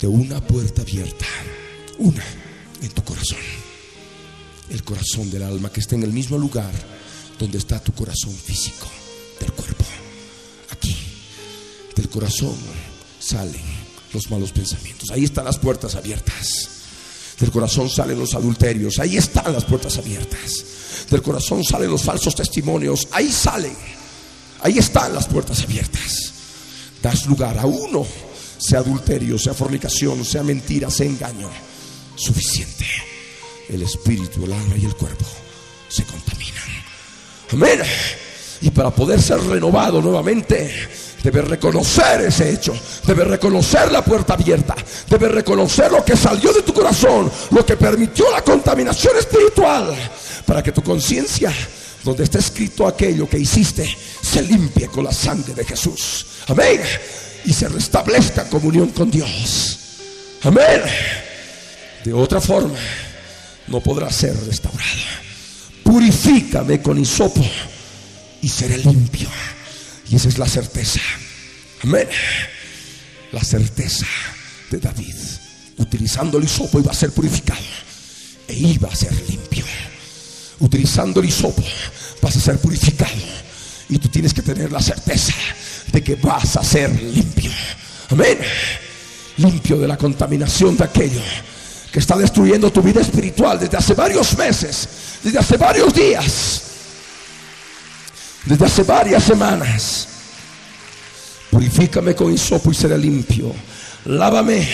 de una puerta abierta, una en tu corazón, el corazón del alma que está en el mismo lugar donde está tu corazón físico del cuerpo. Aquí, del corazón salen los malos pensamientos. Ahí están las puertas abiertas. Del corazón salen los adulterios. Ahí están las puertas abiertas. Del corazón salen los falsos testimonios. Ahí salen. Ahí están las puertas abiertas. Das lugar a uno sea adulterio, sea fornicación, sea mentira, sea engaño. Suficiente. El espíritu, el alma y el cuerpo se contaminan. Amén. Y para poder ser renovado nuevamente, Debes reconocer ese hecho. Debes reconocer la puerta abierta. Debes reconocer lo que salió de tu corazón. Lo que permitió la contaminación espiritual. Para que tu conciencia, donde está escrito aquello que hiciste, se limpie con la sangre de Jesús. Amén. Y se restablezca comunión con Dios. Amén. De otra forma, no podrá ser restaurado. Purifícame con hisopo y seré limpio. Y esa es la certeza. Amén. La certeza de David. Utilizando el hisopo iba a ser purificado e iba a ser limpio. Utilizando el hisopo vas a ser purificado y tú tienes que tener la certeza de que vas a ser limpio. Amén. Limpio de la contaminación de aquello que está destruyendo tu vida espiritual desde hace varios meses, desde hace varios días, desde hace varias semanas. Purifícame con hisopo y seré limpio. Lávame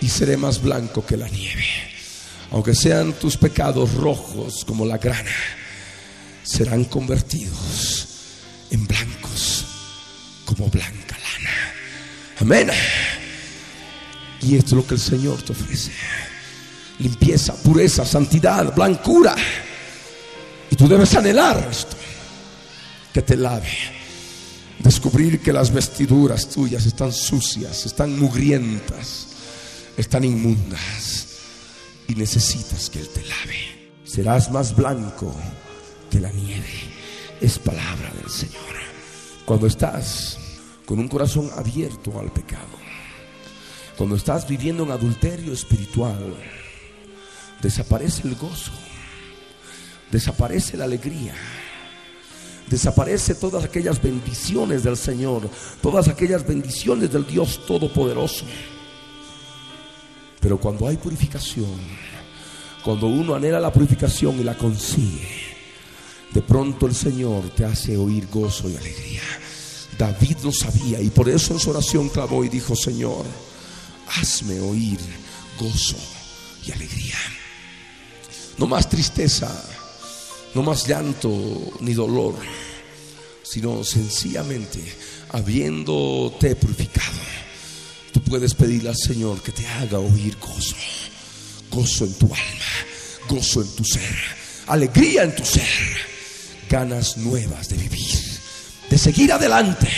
y seré más blanco que la nieve. Aunque sean tus pecados rojos como la grana, serán convertidos en blancos como blanca lana. Amén. Y esto es lo que el Señor te ofrece. Limpieza, pureza, santidad, blancura. Y tú debes anhelar esto. Que te lave. Descubrir que las vestiduras tuyas están sucias, están mugrientas, están inmundas. Y necesitas que Él te lave. Serás más blanco que la nieve. Es palabra del Señor. Cuando estás con un corazón abierto al pecado cuando estás viviendo en adulterio espiritual, desaparece el gozo, desaparece la alegría, desaparece todas aquellas bendiciones del Señor, todas aquellas bendiciones del Dios Todopoderoso. Pero cuando hay purificación, cuando uno anhela la purificación y la consigue, de pronto el Señor te hace oír gozo y alegría. David lo sabía y por eso en su oración clamó y dijo, Señor, hazme oír gozo y alegría. No más tristeza, no más llanto ni dolor, sino sencillamente habiéndote purificado. Tú puedes pedirle al Señor que te haga oír gozo, gozo en tu alma, gozo en tu ser, alegría en tu ser, ganas nuevas de vivir, de seguir adelante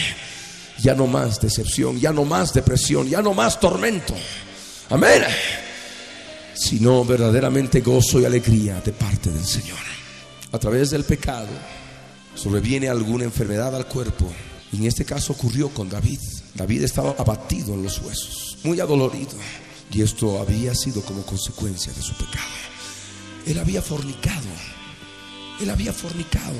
ya no más decepción, ya no más depresión, ya no más tormento. Amén. Sino verdaderamente gozo y alegría de parte del Señor. A través del pecado sobreviene alguna enfermedad al cuerpo. Y en este caso ocurrió con David. David estaba abatido en los huesos, muy adolorido. Y esto había sido como consecuencia de su pecado. Él había fornicado. Él había fornicado.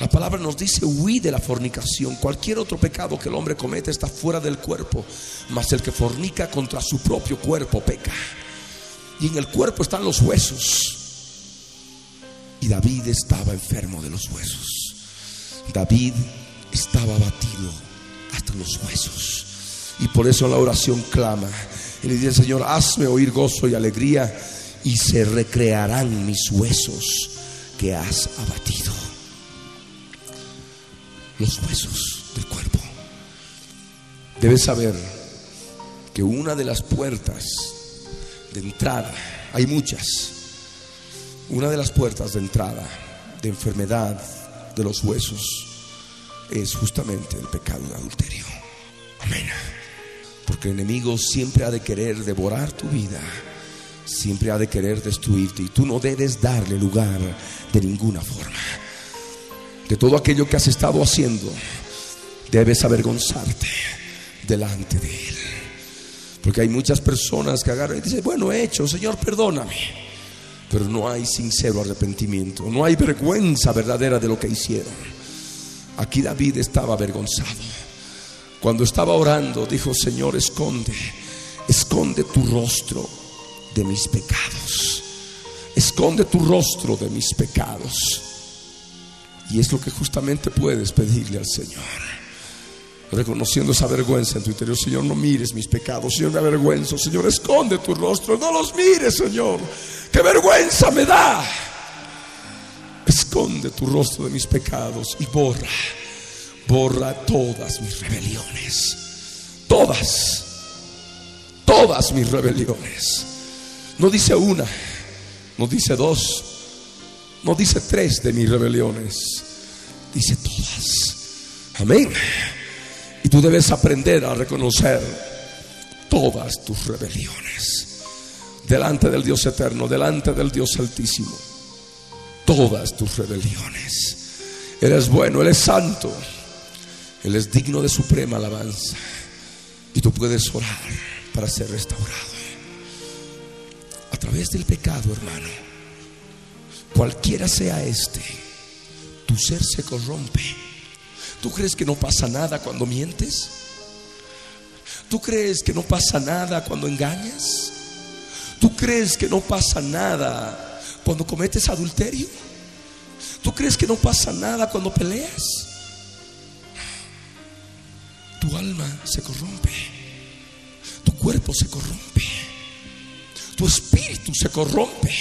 La palabra nos dice, huí de la fornicación. Cualquier otro pecado que el hombre comete está fuera del cuerpo, mas el que fornica contra su propio cuerpo peca. Y en el cuerpo están los huesos. Y David estaba enfermo de los huesos. David estaba abatido hasta los huesos. Y por eso la oración clama. Y le dice, Señor, hazme oír gozo y alegría y se recrearán mis huesos que has abatido los huesos del cuerpo. Debes saber que una de las puertas de entrada, hay muchas, una de las puertas de entrada de enfermedad de los huesos es justamente el pecado de adulterio. Amén. Porque el enemigo siempre ha de querer devorar tu vida, siempre ha de querer destruirte y tú no debes darle lugar de ninguna forma de todo aquello que has estado haciendo, debes avergonzarte delante de Él. Porque hay muchas personas que agarran y dicen, bueno, he hecho, Señor, perdóname. Pero no hay sincero arrepentimiento, no hay vergüenza verdadera de lo que hicieron. Aquí David estaba avergonzado. Cuando estaba orando, dijo, Señor, esconde, esconde tu rostro de mis pecados. Esconde tu rostro de mis pecados. Y es lo que justamente puedes pedirle al Señor. Reconociendo esa vergüenza en tu interior. Señor, no mires mis pecados. Señor, me avergüenzo. Señor, esconde tu rostro. No los mires, Señor. ¡Qué vergüenza me da! Esconde tu rostro de mis pecados y borra. borra todas mis rebeliones. Todas. Todas mis rebeliones. No dice una, no dice dos, no dice tres de mis rebeliones. Dice todas. Amén. Tú debes aprender a reconocer todas tus rebeliones delante del Dios eterno, delante del Dios altísimo. Todas tus rebeliones. Él es bueno, Él es santo. Él es digno de suprema alabanza. Y tú puedes orar para ser restaurado. A través del pecado, hermano. Cualquiera sea este, tu ser se corrompe. ¿Tú crees que no pasa nada cuando mientes? ¿Tú crees que no pasa nada cuando engañas? ¿Tú crees que no pasa nada cuando cometes adulterio? ¿Tú crees que no pasa nada cuando peleas? Tu alma se corrompe, tu cuerpo se corrompe, tu espíritu se corrompe.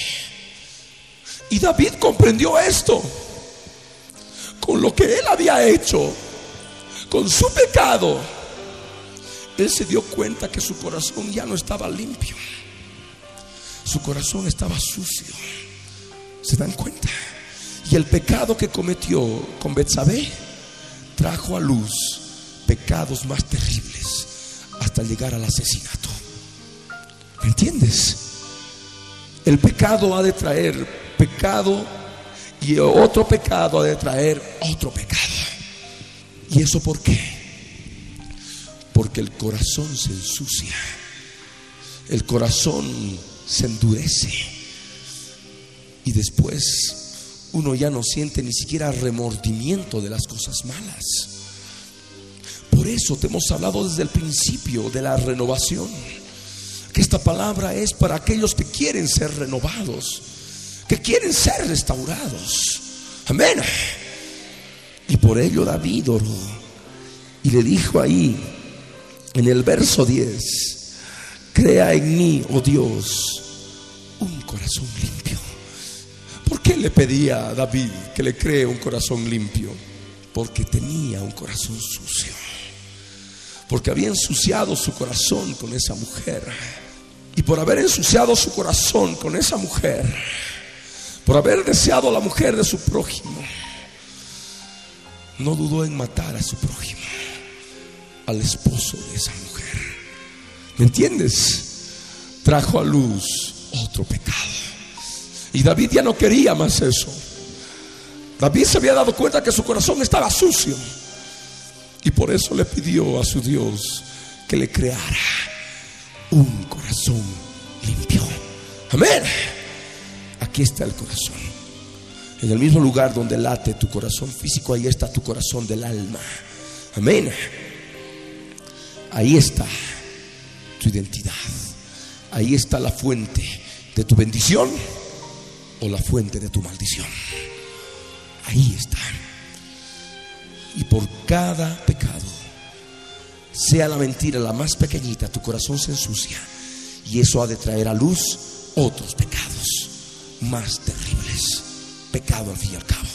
Y David comprendió esto con lo que él había hecho, con su pecado. Él se dio cuenta que su corazón ya no estaba limpio. Su corazón estaba sucio. ¿Se dan cuenta? Y el pecado que cometió con Betsabé trajo a luz pecados más terribles hasta llegar al asesinato. ¿Me entiendes? El pecado ha de traer pecado y otro pecado ha de traer otro pecado. ¿Y eso por qué? Porque el corazón se ensucia. El corazón se endurece. Y después uno ya no siente ni siquiera remordimiento de las cosas malas. Por eso te hemos hablado desde el principio de la renovación. Que esta palabra es para aquellos que quieren ser renovados, que quieren ser restaurados. Amén. Y por ello David oró y le dijo ahí en el verso 10, crea en mí, oh Dios, un corazón limpio. ¿Por qué le pedía a David que le cree un corazón limpio? Porque tenía un corazón sucio. Porque había ensuciado su corazón con esa mujer. Y por haber ensuciado su corazón con esa mujer, por haber deseado a la mujer de su prójimo, no dudó en matar a su prójimo, al esposo de esa mujer. ¿Me entiendes? Trajo a luz otro pecado. Y David ya no quería más eso. David se había dado cuenta que su corazón estaba sucio. Y por eso le pidió a su Dios que le creara un corazón limpio. Amén. Aquí está el corazón. En el mismo lugar donde late tu corazón físico, ahí está tu corazón del alma. Amén. Ahí está tu identidad. Ahí está la fuente de tu bendición o la fuente de tu maldición. Ahí está. Y por cada pecado, sea la mentira la más pequeñita, tu corazón se ensucia. Y eso ha de traer a luz otros pecados más terribles. Pecado al fin y al cabo.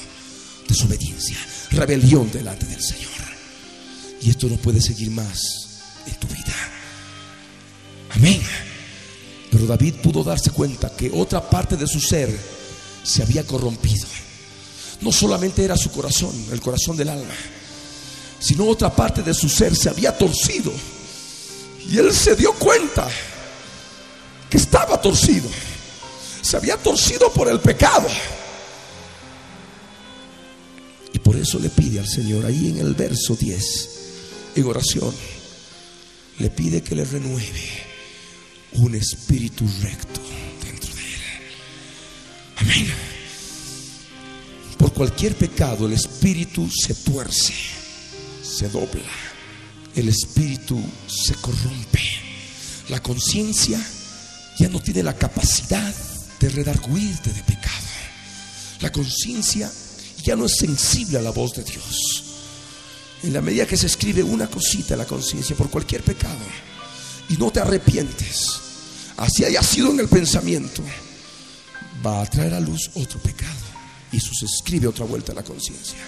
Desobediencia, rebelión delante del Señor. Y esto no puede seguir más en tu vida. Amén. Pero David pudo darse cuenta que otra parte de su ser se había corrompido. No solamente era su corazón, el corazón del alma, sino otra parte de su ser se había torcido. Y él se dio cuenta que estaba torcido. Se había torcido por el pecado. Y por eso le pide al Señor, ahí en el verso 10, en oración, le pide que le renueve un espíritu recto dentro de él. Amén. Por cualquier pecado el espíritu se tuerce, se dobla, el espíritu se corrompe. La conciencia ya no tiene la capacidad de redarguirte de pecado. La conciencia ya no es sensible a la voz de Dios. En la medida que se escribe una cosita en la conciencia por cualquier pecado y no te arrepientes, así haya sido en el pensamiento, va a traer a luz otro pecado. Y eso se escribe otra vuelta a la conciencia.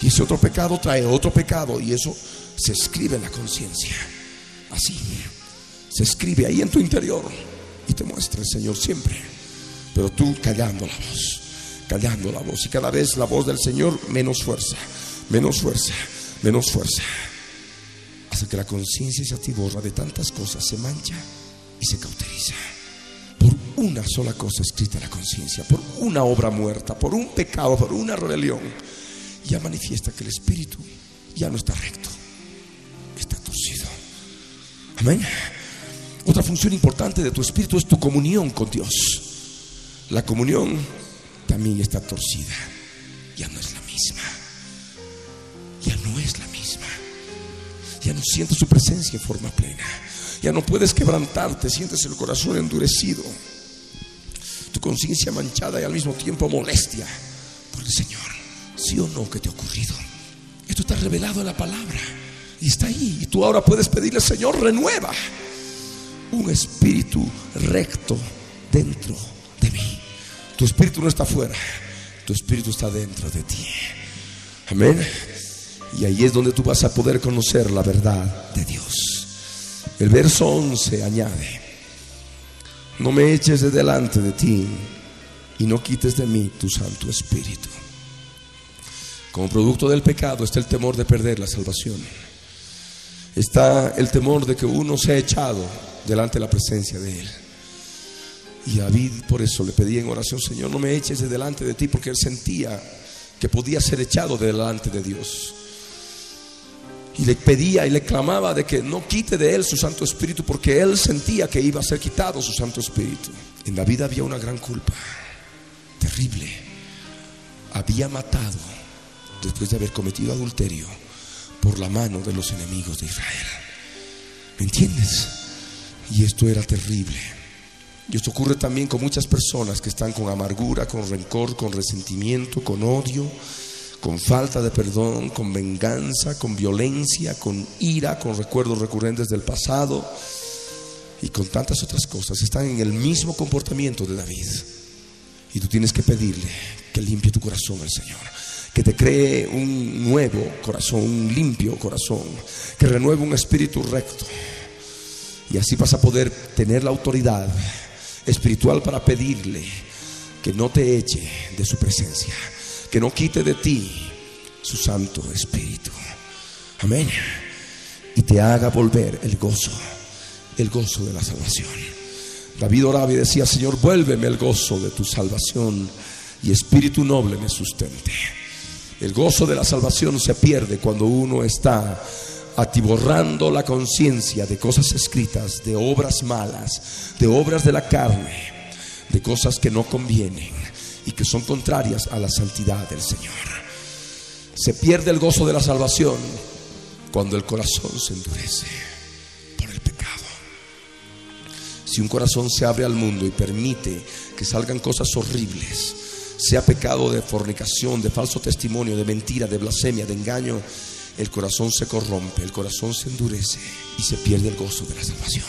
Y ese otro pecado trae otro pecado y eso se escribe en la conciencia. Así, se escribe ahí en tu interior y te muestra el Señor siempre. Pero tú callando la voz, callando la voz. Y cada vez la voz del Señor menos fuerza, menos fuerza, menos fuerza. Hasta que la conciencia se atiborra de tantas cosas, se mancha y se cauteriza. Por una sola cosa escrita la conciencia, por una obra muerta, por un pecado, por una rebelión, ya manifiesta que el espíritu ya no está recto, está torcido. Amén. Otra función importante de tu espíritu es tu comunión con Dios. La comunión también está torcida, ya no es la misma, ya no es la misma, ya no sientes su presencia en forma plena. Ya no puedes quebrantarte, sientes el corazón endurecido, tu conciencia manchada y al mismo tiempo molestia por el Señor. ¿Sí o no que te ha ocurrido? Esto está revelado en la palabra y está ahí. Y tú ahora puedes pedirle, Señor, renueva un espíritu recto dentro de mí. Tu espíritu no está afuera, tu espíritu está dentro de ti. Amén. Y ahí es donde tú vas a poder conocer la verdad de Dios. El verso 11 añade, no me eches de delante de ti y no quites de mí tu Santo Espíritu. Como producto del pecado está el temor de perder la salvación. Está el temor de que uno sea echado delante de la presencia de Él. Y David por eso le pedía en oración, Señor, no me eches de delante de ti, porque él sentía que podía ser echado delante de Dios y le pedía y le clamaba de que no quite de él su Santo Espíritu porque él sentía que iba a ser quitado su Santo Espíritu. En la vida había una gran culpa, terrible. Había matado después de haber cometido adulterio por la mano de los enemigos de Israel. ¿Me entiendes? Y esto era terrible. Y esto ocurre también con muchas personas que están con amargura, con rencor, con resentimiento, con odio con falta de perdón, con venganza, con violencia, con ira, con recuerdos recurrentes del pasado y con tantas otras cosas. Están en el mismo comportamiento de David. Y tú tienes que pedirle que limpie tu corazón al Señor. Que te cree un nuevo corazón, un limpio corazón. Que renueve un espíritu recto. Y así vas a poder tener la autoridad espiritual para pedirle que no te eche de su presencia que no quite de ti su Santo Espíritu. Amén. Y te haga volver el gozo, el gozo de la salvación. David oraba decía, Señor, vuélveme el gozo de tu salvación y espíritu noble me sustente. El gozo de la salvación se pierde cuando uno está atiborrando la conciencia de cosas escritas, de obras malas, de obras de la carne, de cosas que no convienen y que son contrarias a la santidad del Señor. Se pierde el gozo de la salvación cuando el corazón se endurece por el pecado. Si un corazón se abre al mundo y permite que salgan cosas horribles, sea pecado de fornicación, de falso testimonio, de mentira, de blasfemia, de engaño, el corazón se corrompe, el corazón se endurece y se pierde el gozo de la salvación.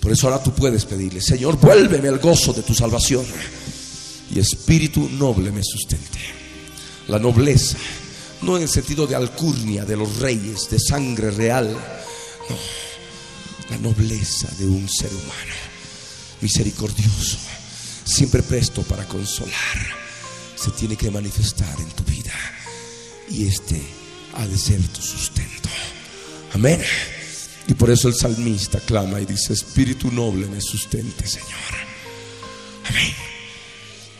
Por eso ahora tú puedes pedirle, Señor, vuélveme el gozo de tu salvación y espíritu noble me sustente. La nobleza, no en el sentido de alcurnia de los reyes, de sangre real, no, la nobleza de un ser humano, misericordioso, siempre presto para consolar, se tiene que manifestar en tu vida y este ha de ser tu sustento. Amén. Y por eso el salmista clama y dice, Espíritu noble me sustente, Señor. Amén.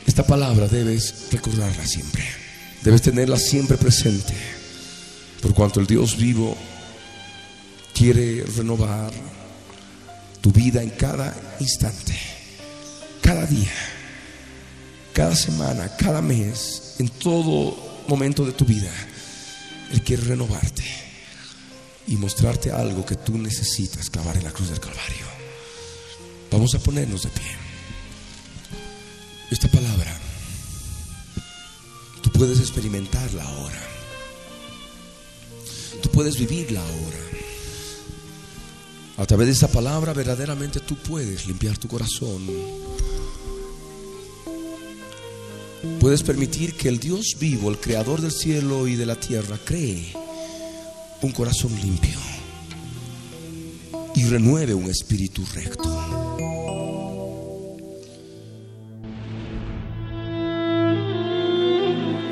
Esta palabra debes recordarla siempre. Debes tenerla siempre presente. Por cuanto el Dios vivo quiere renovar tu vida en cada instante, cada día, cada semana, cada mes, en todo momento de tu vida. Él quiere renovarte y mostrarte algo que tú necesitas clavar en la cruz del Calvario. Vamos a ponernos de pie. Esta palabra, tú puedes experimentarla ahora. Tú puedes vivirla ahora. A través de esta palabra verdaderamente tú puedes limpiar tu corazón.
Puedes permitir que el Dios vivo, el creador del cielo y de la tierra, cree un corazón limpio y renueve un espíritu recto.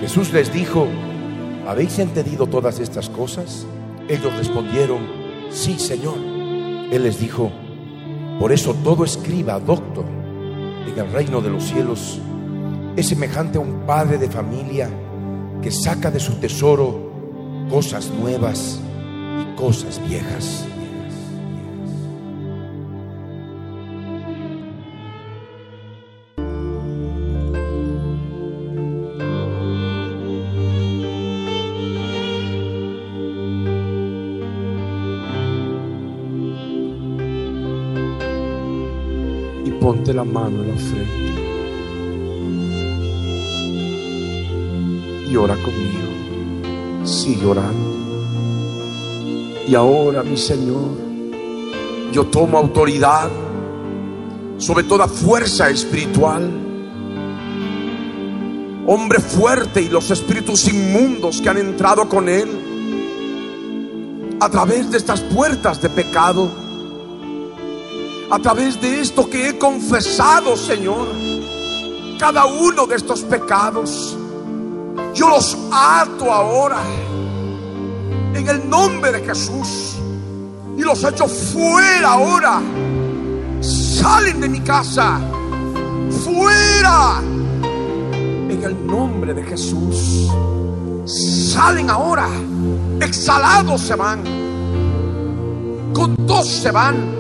Jesús les dijo, ¿habéis entendido todas estas cosas? Ellos respondieron, sí, Señor. Él les dijo, por eso todo escriba, doctor, en el reino de los cielos es semejante a un padre de familia que saca de su tesoro cosas nuevas y cosas viejas.
ponte la mano en la frente y ora conmigo. Sigue orando. Y ahora, mi Señor, yo tomo autoridad sobre toda fuerza espiritual. Hombre fuerte y los espíritus inmundos que han entrado con él a través de estas puertas de pecado, a través de esto que he confesado, Señor, cada uno de estos pecados, yo los ato ahora en el nombre de Jesús. Y los echo fuera ahora. Salen de mi casa, fuera. En el nombre de Jesús. Salen ahora, exhalados se van, con tos se van.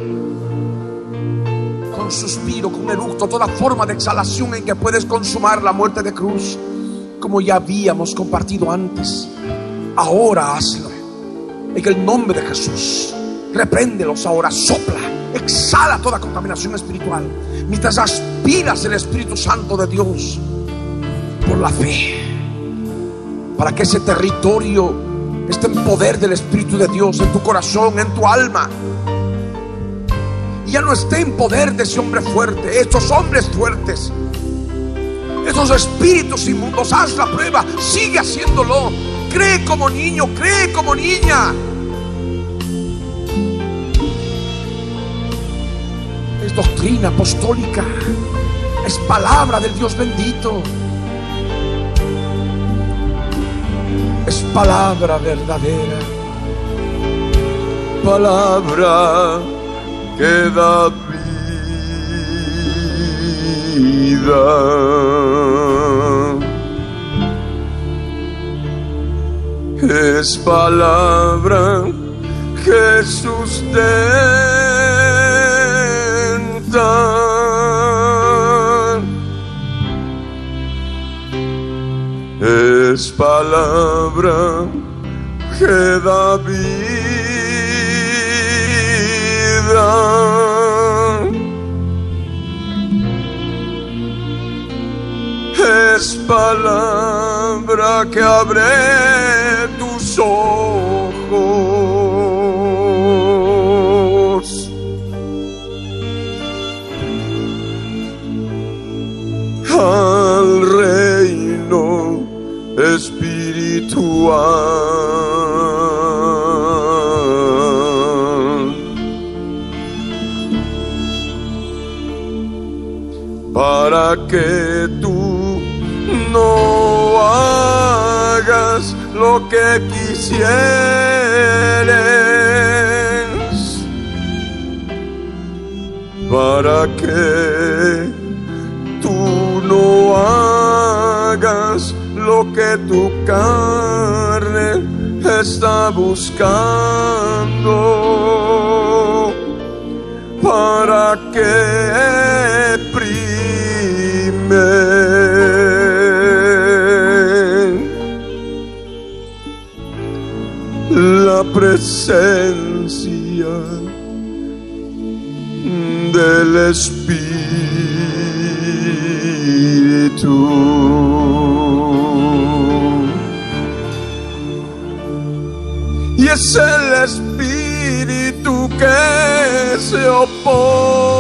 Con suspiro, con eructo, toda forma de exhalación en que puedes consumar la muerte de cruz, como ya habíamos compartido antes. Ahora hazlo. En el nombre de Jesús. Repréndelos ahora, sopla, exhala toda contaminación espiritual. Mientras aspiras el Espíritu Santo de Dios por la fe. Para que ese territorio esté en poder del Espíritu de Dios en tu corazón, en tu alma ya no esté en poder de ese hombre fuerte, estos hombres fuertes, esos espíritus inmundos. Haz la prueba, sigue haciéndolo. Cree como niño, cree como niña. Es doctrina apostólica, es palabra del Dios bendito. Es palabra verdadera. Palabra que da vida. Es palabra que sustenta. Es palabra que da vida. Es palabra que abre ojos. Al reino espiritual. para que tú no hagas lo que quisieres, para que tú no hagas lo que tu carne está buscando, para que presencia del Espíritu. Y es el Espíritu que se opone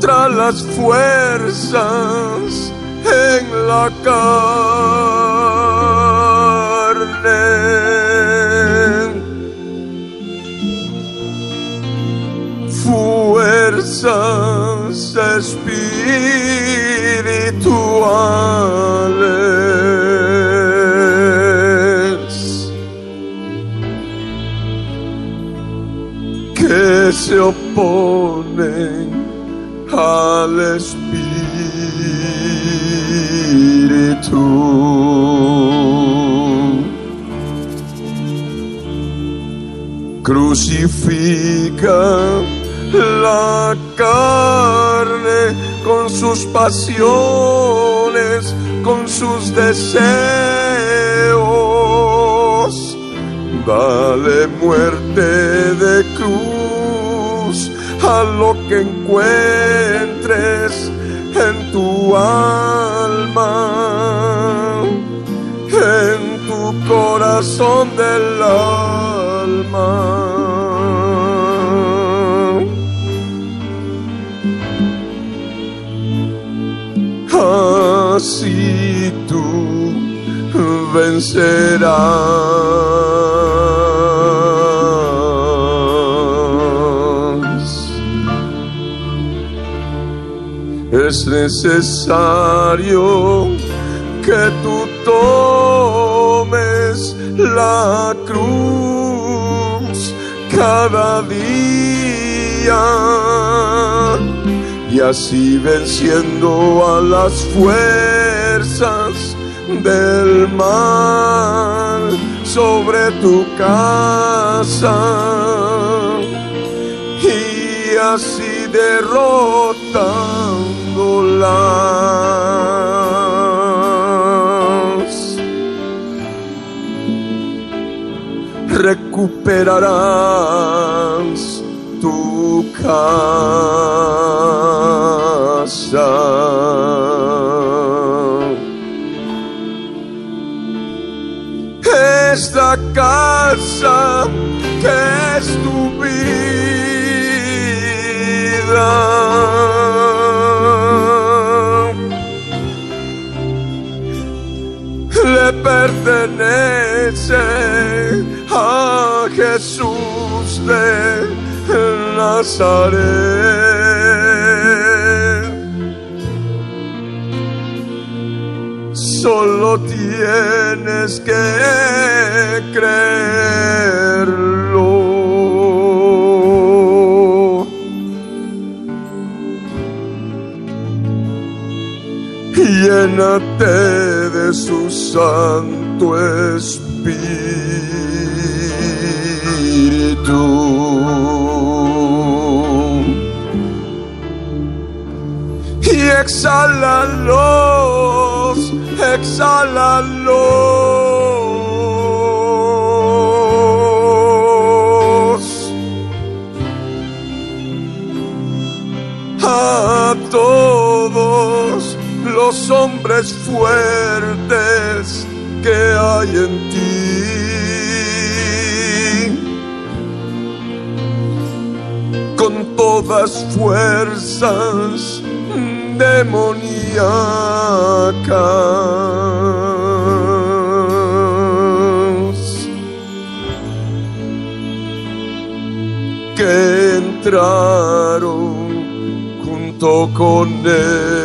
contra las fuerzas en la carne. Fuerzas espirituales que se oponen al Espíritu. Crucifica la carne con sus pasiones, con sus deseos. Dale muerte de cruz a lo encuentres en tu alma, en tu corazón del alma. Así tú vencerás. Es necesario que tú tomes la cruz cada día y así venciendo a las fuerzas del mal sobre tu casa y así derrotándolas recuperarás tu casa. Esta casa que pertenece a Jesús de Nazaret. Solo tienes que creerlo. Llénate su Santo Espíritu. Y exhálalos, exhálalos a todos los hombres fuertes Todas fuerzas demoníacas que entraron junto con ellos.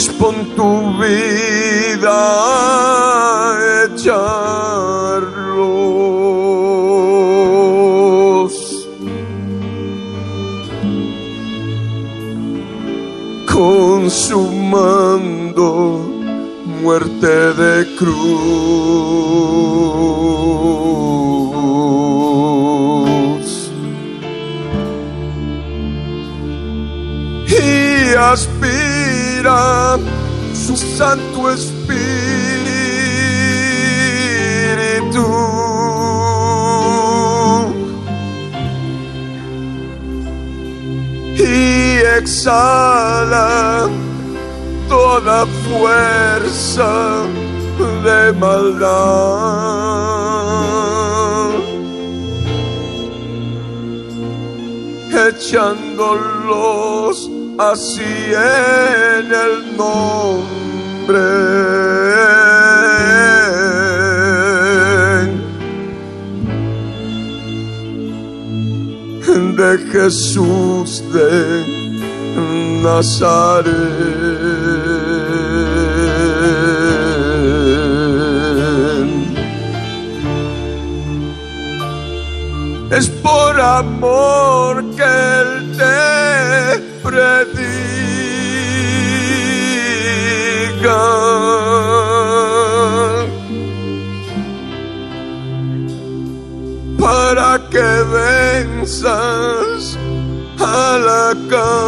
Dispon tu vida a echarlos. Consumando muerte de cruz. Santo Espíritu. Y exhala toda fuerza de maldad, echándolos así en el nombre de Jesús de Nazaret. Es por amor que Él te predica. Que venzas a la carne.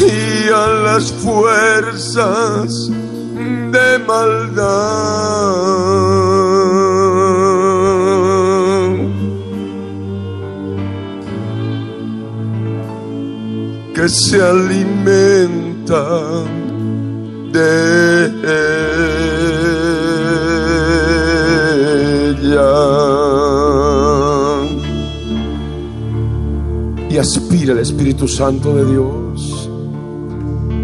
Y a las fuerzas de maldad. Que se alimentan de Y aspira el Espíritu Santo de Dios.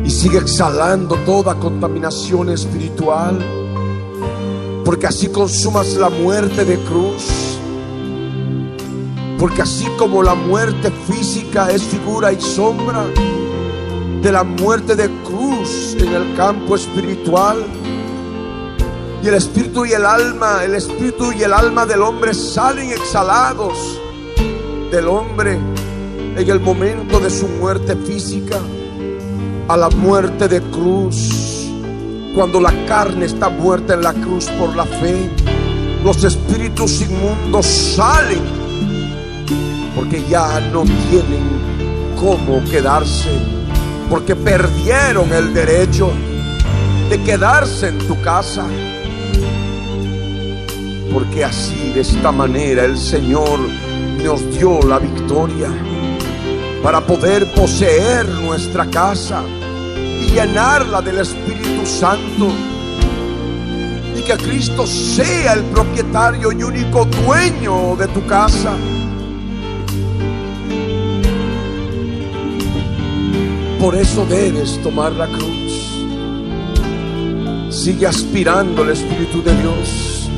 Y sigue exhalando toda contaminación espiritual, porque así consumas la muerte de cruz, porque así como la muerte física es figura y sombra de la muerte de cruz en el campo espiritual, y el espíritu y el alma, el espíritu y el alma del hombre salen exhalados del hombre en el momento de su muerte física a la muerte de cruz. Cuando la carne está muerta en la cruz por la fe, los espíritus inmundos salen porque ya no tienen cómo quedarse, porque perdieron el derecho de quedarse en tu casa. Porque así, de esta manera, el Señor nos dio la victoria para poder poseer nuestra casa y llenarla del Espíritu Santo. Y que Cristo sea el propietario y único dueño de tu casa. Por eso debes tomar la cruz. Sigue aspirando el Espíritu de Dios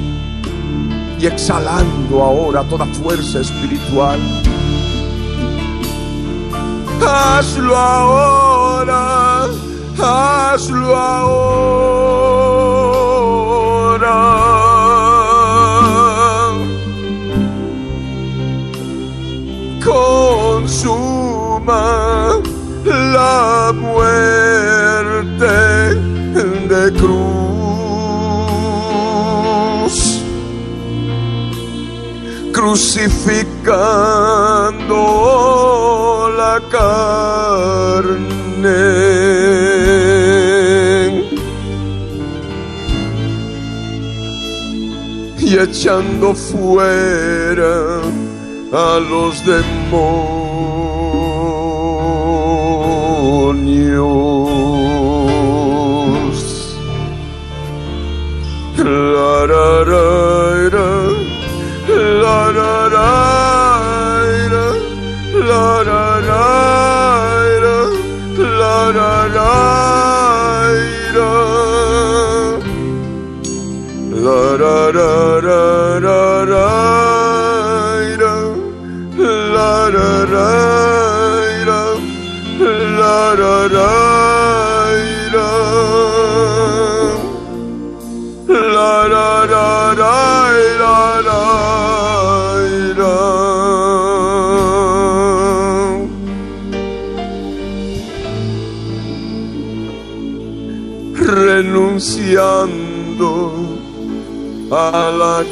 y exhalando ahora toda fuerza espiritual. Hazlo ahora, hazlo ahora. Crucificando la carne y echando fuera a los demonios. da da renunciando a la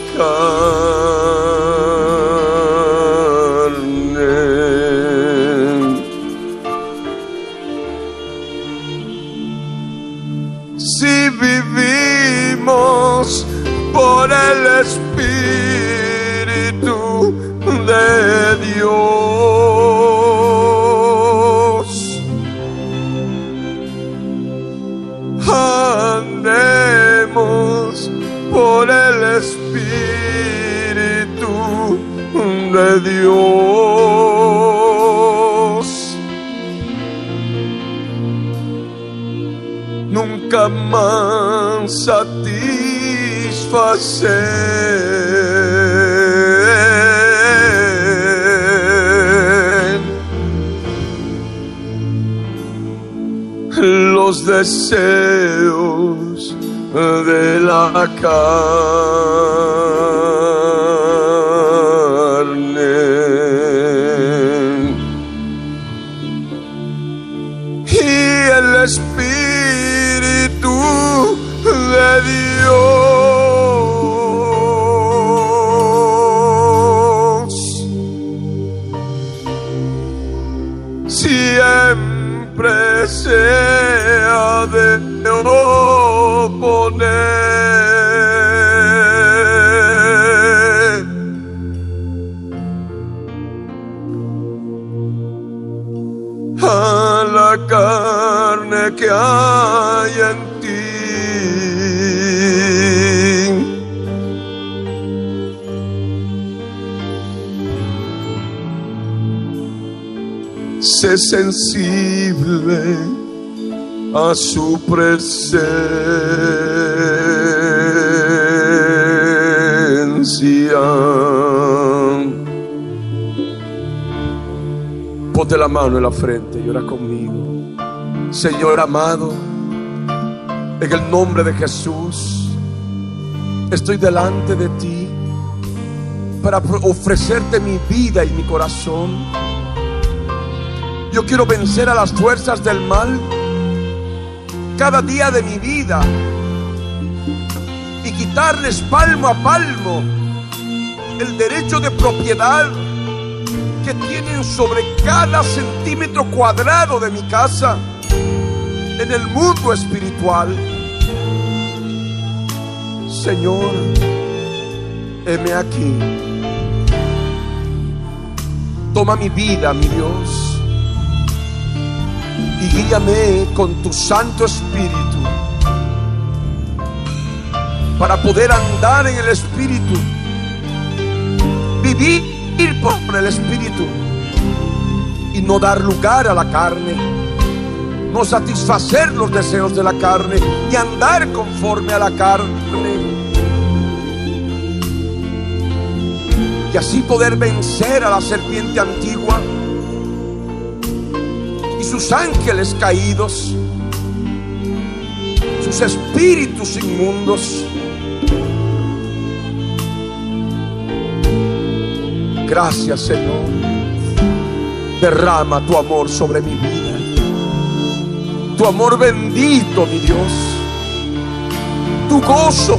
Nunca más satisfacer los deseos de la carne. Mano en la frente y ora conmigo. Señor amado, en el nombre de Jesús, estoy delante de ti para ofrecerte mi vida y mi corazón. Yo quiero vencer a las fuerzas del mal cada día de mi vida y quitarles palmo a palmo el derecho de propiedad sobre cada centímetro cuadrado de mi casa en el mundo espiritual. Señor, heme aquí. Toma mi vida, mi Dios y guíame con tu Santo Espíritu para poder andar en el Espíritu, vivir por el Espíritu y no dar lugar a la carne, no satisfacer los deseos de la carne y andar conforme a la carne. Y así poder vencer a la serpiente antigua y sus ángeles caídos, sus espíritus inmundos. Gracias Señor. Derrama tu amor sobre mi vida. Tu amor bendito, mi Dios. Tu gozo.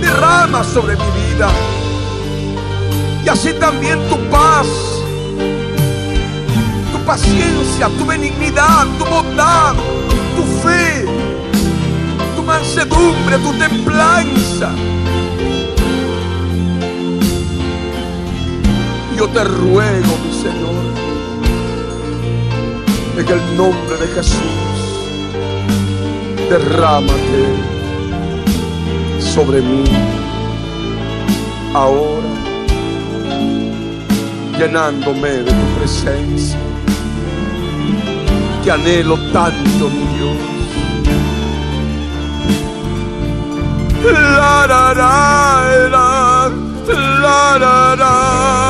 Derrama sobre mi vida. Y así también tu paz paciencia, tu benignidad, tu bondad, tu fe, tu mansedumbre, tu templanza. Yo te ruego, mi Señor, en el nombre de Jesús, derrámate sobre mí ahora, llenándome de tu presencia que anhelo tanto, mi Dios. La, la, la, la, la, la,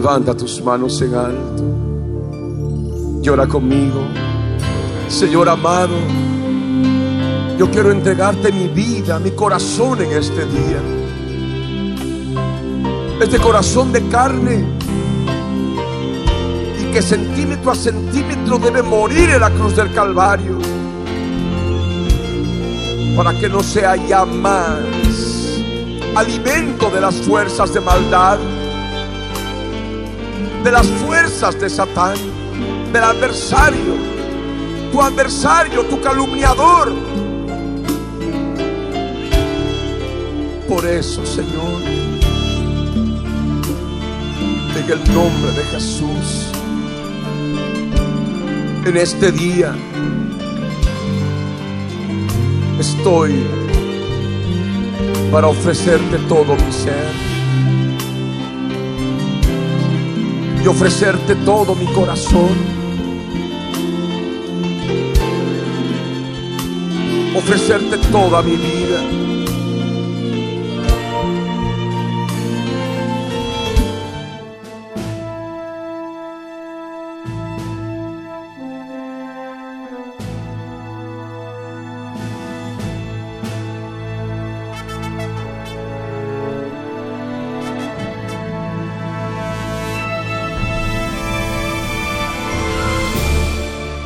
Levanta tus manos en alto. Llora conmigo. Señor amado, yo quiero entregarte mi vida, mi corazón en este día. Este corazón de carne y que centímetro a centímetro debe morir en la cruz del Calvario para que no sea ya más alimento de las fuerzas de maldad, de las fuerzas de Satán, del adversario, tu adversario, tu calumniador. Por eso, Señor, en el nombre de Jesús, en este día, estoy para ofrecerte todo mi ser y ofrecerte todo mi corazón, ofrecerte toda mi vida.